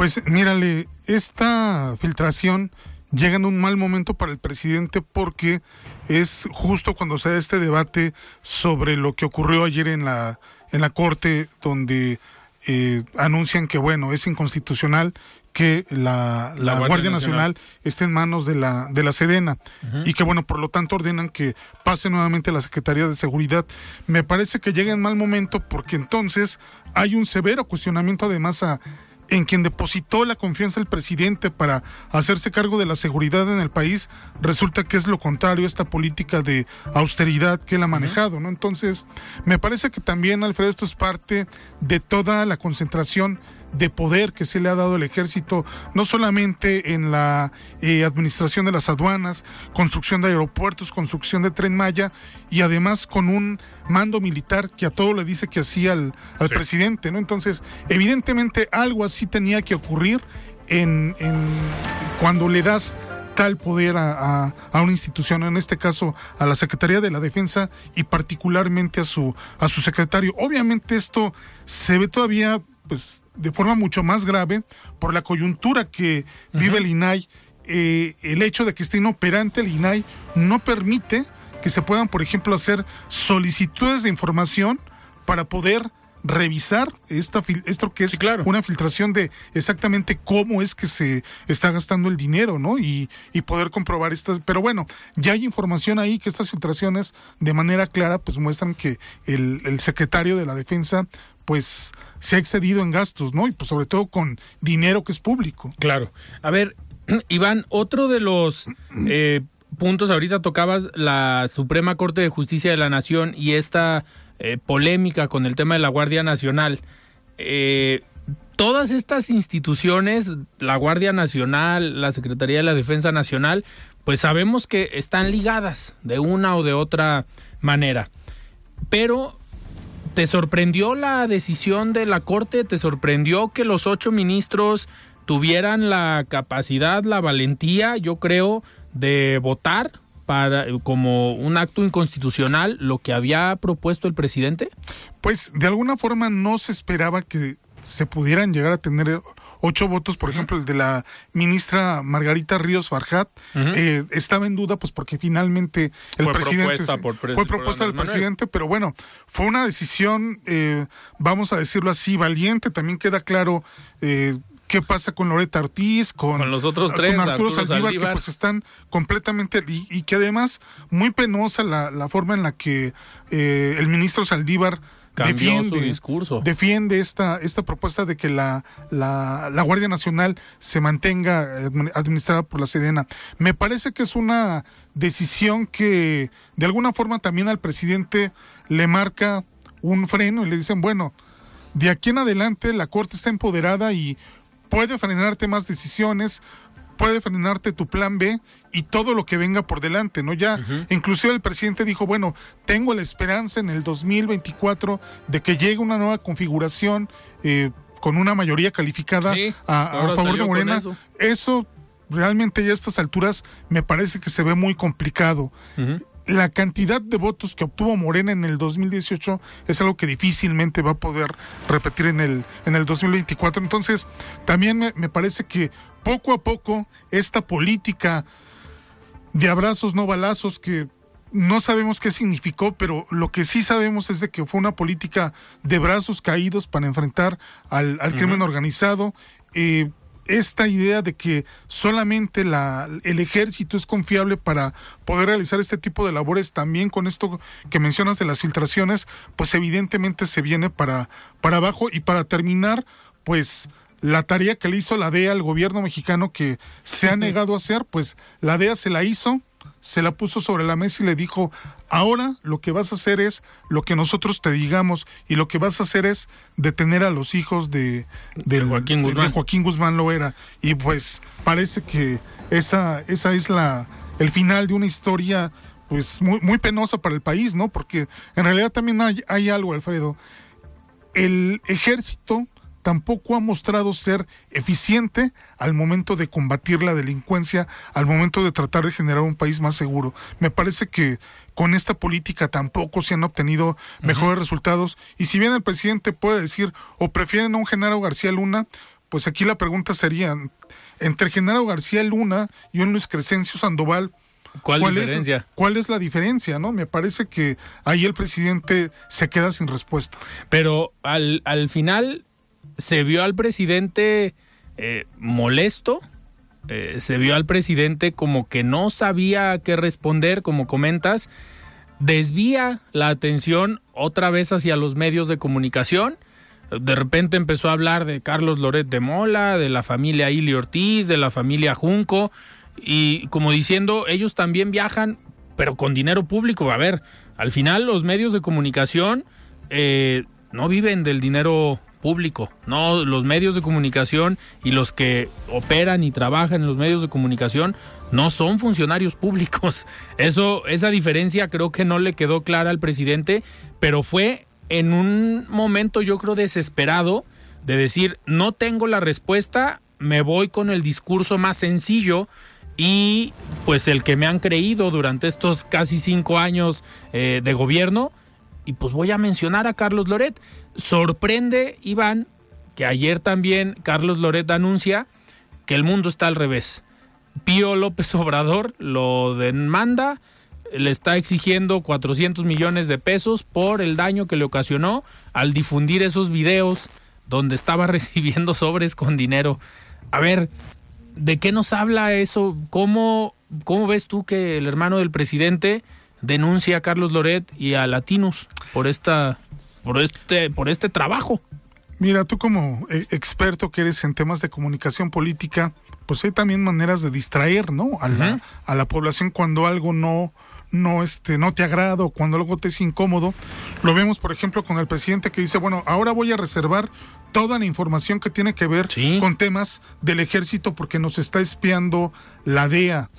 Pues mírale, esta filtración llega en un mal momento para el presidente porque es justo cuando se da este debate sobre lo que ocurrió ayer en la, en la Corte, donde eh, anuncian que, bueno, es inconstitucional que la, la, Guardia, Nacional, esté en manos de la, de la Sedena y que, bueno, por lo tanto ordenan que pase nuevamente a la Secretaría de Seguridad. Me parece que llega en mal momento porque entonces hay un severo cuestionamiento además a en quien depositó la confianza el presidente para hacerse cargo de la seguridad en el país, resulta que es lo contrario, esta política de austeridad que él ha manejado, ¿no? Entonces, me parece que también, Alfredo, esto es parte de toda la concentración de poder que se le ha dado al ejército, no solamente en la eh, administración de las aduanas, construcción de aeropuertos, construcción de tren Maya, y además con un mando militar que a todo le dice que hacía al, al presidente, ¿no? Entonces, evidentemente algo así tenía que ocurrir en, en cuando le das tal poder a, a, a, una institución, en este caso a la Secretaría de la Defensa y particularmente a su, a su secretario. Obviamente esto se ve todavía pues de forma mucho más grave por la coyuntura que vive el INAI. Eh, el hecho de que esté inoperante el INAI no permite que se puedan, por ejemplo, hacer solicitudes de información para poder revisar esta esto que es una filtración de exactamente cómo es que se está gastando el dinero, ¿no? Y, y, poder comprobar estas. Pero bueno, ya hay información ahí que estas filtraciones de manera clara pues muestran que el, el secretario de la defensa pues se ha excedido en gastos, ¿no? Y pues sobre todo con dinero que es público. Claro. A ver, [CLEARS THROAT] Iván, otro de los [CLEARS THROAT] eh, puntos, ahorita tocabas la Suprema Corte de Justicia de la Nación y esta eh, polémica con el tema de la Guardia Nacional. Eh, todas estas instituciones, la Guardia Nacional, la Secretaría de la Defensa Nacional, pues sabemos que están ligadas de una o de otra manera. Pero, ¿te sorprendió la decisión de la Corte? ¿Te sorprendió que los ocho ministros tuvieran la capacidad, la valentía, yo creo, de votar para como un acto inconstitucional lo que había propuesto el presidente? Pues de alguna forma no se esperaba que se pudieran llegar a tener ocho votos, por ejemplo, el de la ministra Margarita Ríos Farjat, eh, estaba en duda, pues porque finalmente el fue presidente propuesta por, fue propuesta del presidente, pero bueno, fue una decisión, eh, vamos a decirlo así, valiente. También queda claro eh, qué pasa con Loreta Ortiz, con, los otros tres, con Arturo, Saldívar, que pues están completamente, y, que además muy penosa la, la forma en la que eh, el ministro Saldívar defiende, discurso. defiende esta, esta propuesta de que la, la, la, Guardia Nacional se mantenga administrada por la Sedena. Me parece que es una decisión que de alguna forma también al presidente le marca un freno y le dicen, bueno, de aquí en adelante la Corte está empoderada y puede frenarte más decisiones, puede frenarte tu plan B y todo lo que venga por delante, ¿no? Ya, inclusive el presidente dijo, bueno, tengo la esperanza en el 2024 de que llegue una nueva configuración eh, con una mayoría calificada a, favor de Morena. Eso. eso. realmente ya a estas alturas me parece que se ve muy complicado la cantidad de votos que obtuvo Morena en el 2018 es algo que difícilmente va a poder repetir en el, en el 2024. Entonces, también me, me parece que poco a poco esta política de abrazos no balazos que no sabemos qué significó, pero lo que sí sabemos es de que fue una política de brazos caídos para enfrentar al, al crimen organizado. Eh, esta idea de que solamente la, el ejército es confiable para poder realizar este tipo de labores, también con esto que mencionas de las filtraciones, pues evidentemente se viene para, para abajo y para terminar, pues la tarea que le hizo la DEA al gobierno mexicano que se ha negado a hacer, pues la DEA se la hizo, se la puso sobre la mesa y le dijo, ahora lo que vas a hacer es lo que nosotros te digamos y lo que vas a hacer es detener a los hijos de, Joaquín, Guzmán. de Joaquín Guzmán Loera. Y pues parece que esa, esa es la, el final de una historia pues muy, muy penosa para el país, ¿no? Porque en realidad también hay, hay algo, Alfredo. El ejército tampoco ha mostrado ser eficiente al momento de combatir la delincuencia, al momento de tratar de generar un país más seguro. Me parece que con esta política tampoco se han obtenido mejores resultados. Y si bien el presidente puede decir, o prefieren a un Genaro García Luna, pues aquí la pregunta sería, entre Genaro García Luna y un Luis Crescencio Sandoval, ¿Cuál, diferencia? Es, ¿Cuál es la diferencia? ¿no? Me parece que ahí el presidente se queda sin respuestas. Pero al, al final se vio al presidente eh, molesto, eh, se vio al presidente como que no sabía qué responder, como comentas, desvía la atención otra vez hacia los medios de comunicación. De repente empezó a hablar de Carlos Loret de Mola, de la familia Ili Ortiz, de la familia Junco, y como diciendo, ellos también viajan, pero con dinero público. A ver, al final los medios de comunicación eh, no viven del dinero público, no los medios de comunicación y los que operan y trabajan en los medios de comunicación no son funcionarios públicos. [LAUGHS] Eso esa diferencia creo que no le quedó clara al presidente, pero fue en un momento yo creo desesperado de decir, "No tengo la respuesta, me voy con el discurso más sencillo." y pues el que me han creído durante estos casi cinco años eh, de gobierno. Y pues voy a mencionar a Carlos Loret. Sorprende, Iván, que ayer también Carlos Loret anuncia que el mundo está al revés. Pío López [LAUGHS] Obrador lo demanda, le está exigiendo 400 millones de pesos por el daño que le ocasionó al difundir esos videos donde estaba [LAUGHS] recibiendo sobres con dinero. A ver, ¿de qué nos habla eso? ¿Cómo, cómo ves tú que el hermano del presidente denuncia a Carlos Loret y a Latinus por esta por este por este trabajo? Mira, tú como eh, experto que eres en temas de comunicación política, pues hay también maneras de distraer, ¿no? A la, a la población cuando algo no, no, este, no te agrada o cuando algo te es incómodo. Lo vemos, por ejemplo, con el presidente que dice, bueno, ahora voy a reservar toda la información que tiene que ver con temas del ejército porque nos está espiando la DEA.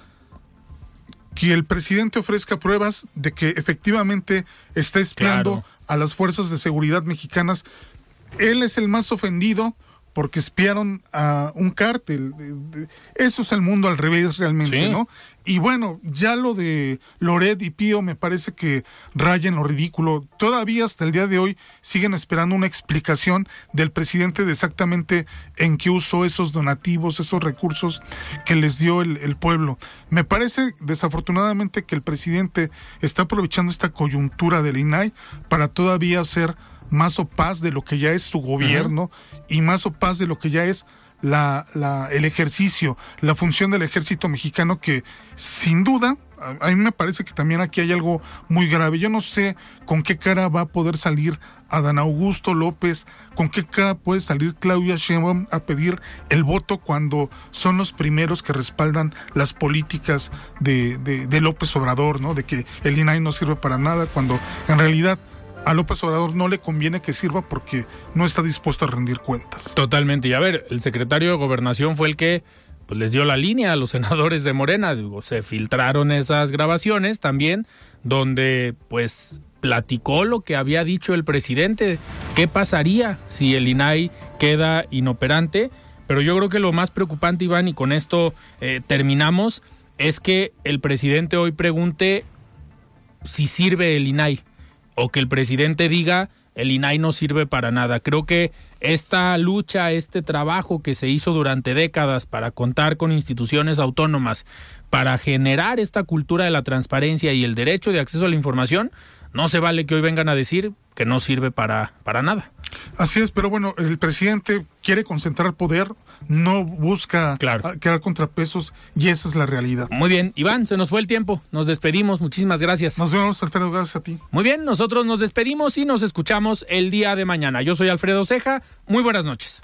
Que el presidente ofrezca pruebas de que efectivamente está espiando a las fuerzas de seguridad mexicanas. Él es el más ofendido porque espiaron a un cártel. Eso es el mundo al revés realmente, ¿no? Y bueno, ya lo de Loret y Pío me parece que rayen lo ridículo. Todavía hasta el día de hoy siguen esperando una explicación del presidente de exactamente en qué usó esos donativos, esos recursos que les dio el, el pueblo. Me parece desafortunadamente que el presidente está aprovechando esta coyuntura del INAI para todavía hacer más opaz de lo que ya es su gobierno y más opaz de lo que ya es la, la, el ejercicio, la función del ejército mexicano que sin duda, a, mí me parece que también aquí hay algo muy grave. Yo no sé con qué cara va a poder salir Adán Augusto López, con qué cara puede salir Claudia Sheinbaum a pedir el voto cuando son los primeros que respaldan las políticas de, de, de López Obrador, ¿no? De que el INAI no sirve para nada, cuando en realidad a López Obrador no le conviene que sirva porque no está dispuesto a rendir cuentas. Totalmente. Y a ver, el secretario de Gobernación fue el que pues, les dio la línea a los [LAUGHS] senadores de Morena. Se filtraron esas grabaciones también, donde pues platicó lo que había dicho el presidente. ¿Qué pasaría si el INAI queda inoperante? Pero yo creo que lo más preocupante, Iván, y con esto eh, terminamos, es que el presidente hoy pregunte si sirve el INAI o que el presidente diga el INAI no sirve para nada. Creo que esta lucha, este trabajo que se hizo durante décadas para contar con instituciones autónomas, para generar esta cultura de la transparencia y el derecho de acceso a la información, no se vale que hoy vengan a decir que no sirve para, para nada. Así es, pero bueno, el presidente quiere concentrar poder, no busca claro. crear contrapesos y esa es la realidad. Muy bien, Iván, se nos fue el tiempo, nos despedimos, muchísimas gracias. Nos vemos, Alfredo, gracias a ti. Muy bien, nosotros nos despedimos y nos escuchamos el día de mañana. Yo soy Alfredo Ceja, muy buenas noches.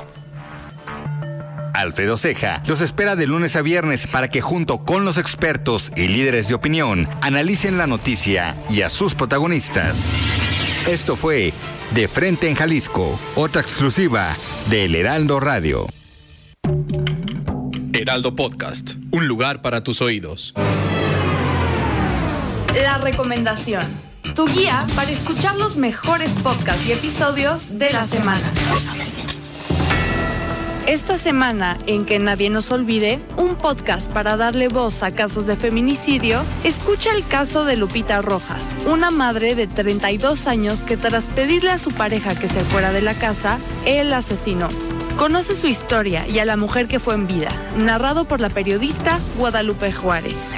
Alfredo Ceja los espera de lunes a viernes para que junto con los expertos y líderes de opinión analicen la noticia y a sus protagonistas. Esto fue De Frente en Jalisco, otra exclusiva de El Heraldo Radio. Heraldo Podcast, un lugar para tus oídos. La recomendación, tu guía para escuchar los mejores podcasts y episodios de la semana. Esta semana, en Que Nadie Nos Olvide, un podcast para darle voz a casos de feminicidio, escucha el caso de Lupita Rojas, una madre de 32 años que tras pedirle a su pareja que se fuera de la casa, él asesinó. Conoce su historia y a la mujer que fue en vida, narrado por la periodista Guadalupe Juárez.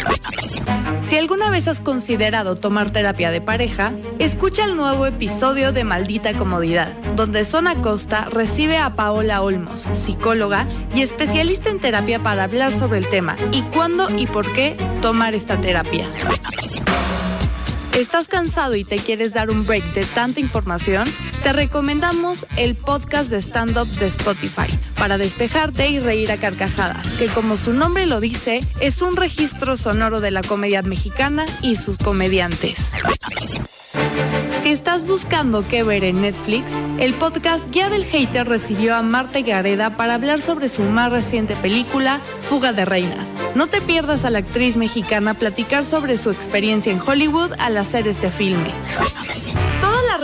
Si alguna vez has considerado tomar terapia de pareja, escucha el nuevo episodio de Maldita Comodidad, donde Zona Costa recibe a Paola Olmos, psicóloga y especialista en terapia para hablar sobre el tema y cuándo y por qué tomar esta terapia. ¿Estás cansado y te quieres dar un break de tanta información? Te recomendamos el podcast de stand-up de Spotify para despejarte y reír a carcajadas, que como su nombre lo dice, es un registro sonoro de la comedia mexicana y sus comediantes. Si estás buscando qué ver en Netflix, el podcast Guía del Hater recibió a Marta Gareda para hablar sobre su más reciente película, Fuga de Reinas. No te pierdas a la actriz mexicana platicar sobre su experiencia en Hollywood al hacer este filme.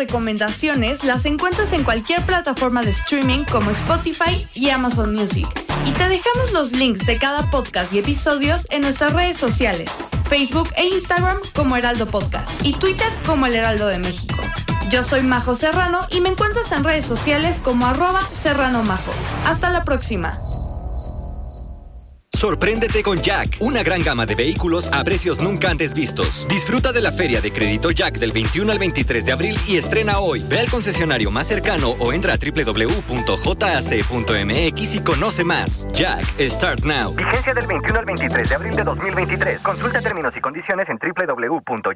Recomendaciones las encuentras en cualquier plataforma de streaming como Spotify y Amazon Music. Y te dejamos los links de cada podcast y episodios en nuestras redes sociales, Facebook e Instagram como Heraldo Podcast y Twitter como El Heraldo de México. Yo soy Majo Serrano y me encuentras en redes sociales como arroba serrano majo. Hasta la próxima. Sorpréndete con Jack, una gran gama de vehículos a precios nunca antes vistos. Disfruta de la Feria de Crédito Jack del 21 al 23 de abril y estrena hoy. Ve al concesionario más cercano o entra a www.jac.mx y conoce más. Jack, Start Now. Vigencia del 21 al 23 de abril de 2023. Consulta términos y condiciones en www.jack.mx.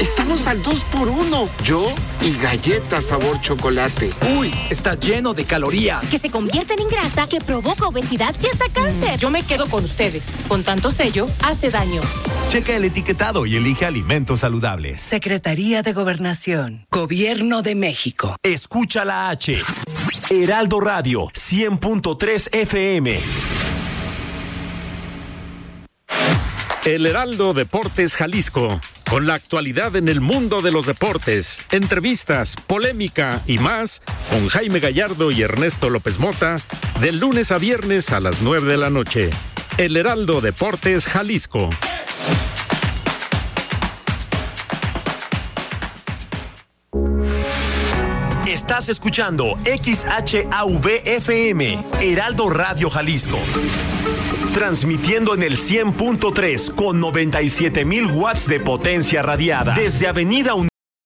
Estamos al 2 por 1 Yo y galletas sabor chocolate. Uy, está lleno de calorías. Que se convierten en grasa, que provoca obesidad y hasta cáncer. Yo me quedo con ustedes. Con tanto sello, hace daño. Checa el etiquetado y elige alimentos saludables. Secretaría de Gobernación. Gobierno de México. Escucha la H. Heraldo Radio 100.3 FM. El Heraldo Deportes Jalisco. Con la actualidad en el mundo de los deportes, entrevistas, polémica y más, con Jaime Gallardo y Ernesto López Mota, del lunes a viernes a las 9 de la noche. El Heraldo Deportes Jalisco. Estás escuchando XHAVFM, Heraldo Radio Jalisco. Transmitiendo en el 100.3 con 97.000 watts de potencia radiada desde Avenida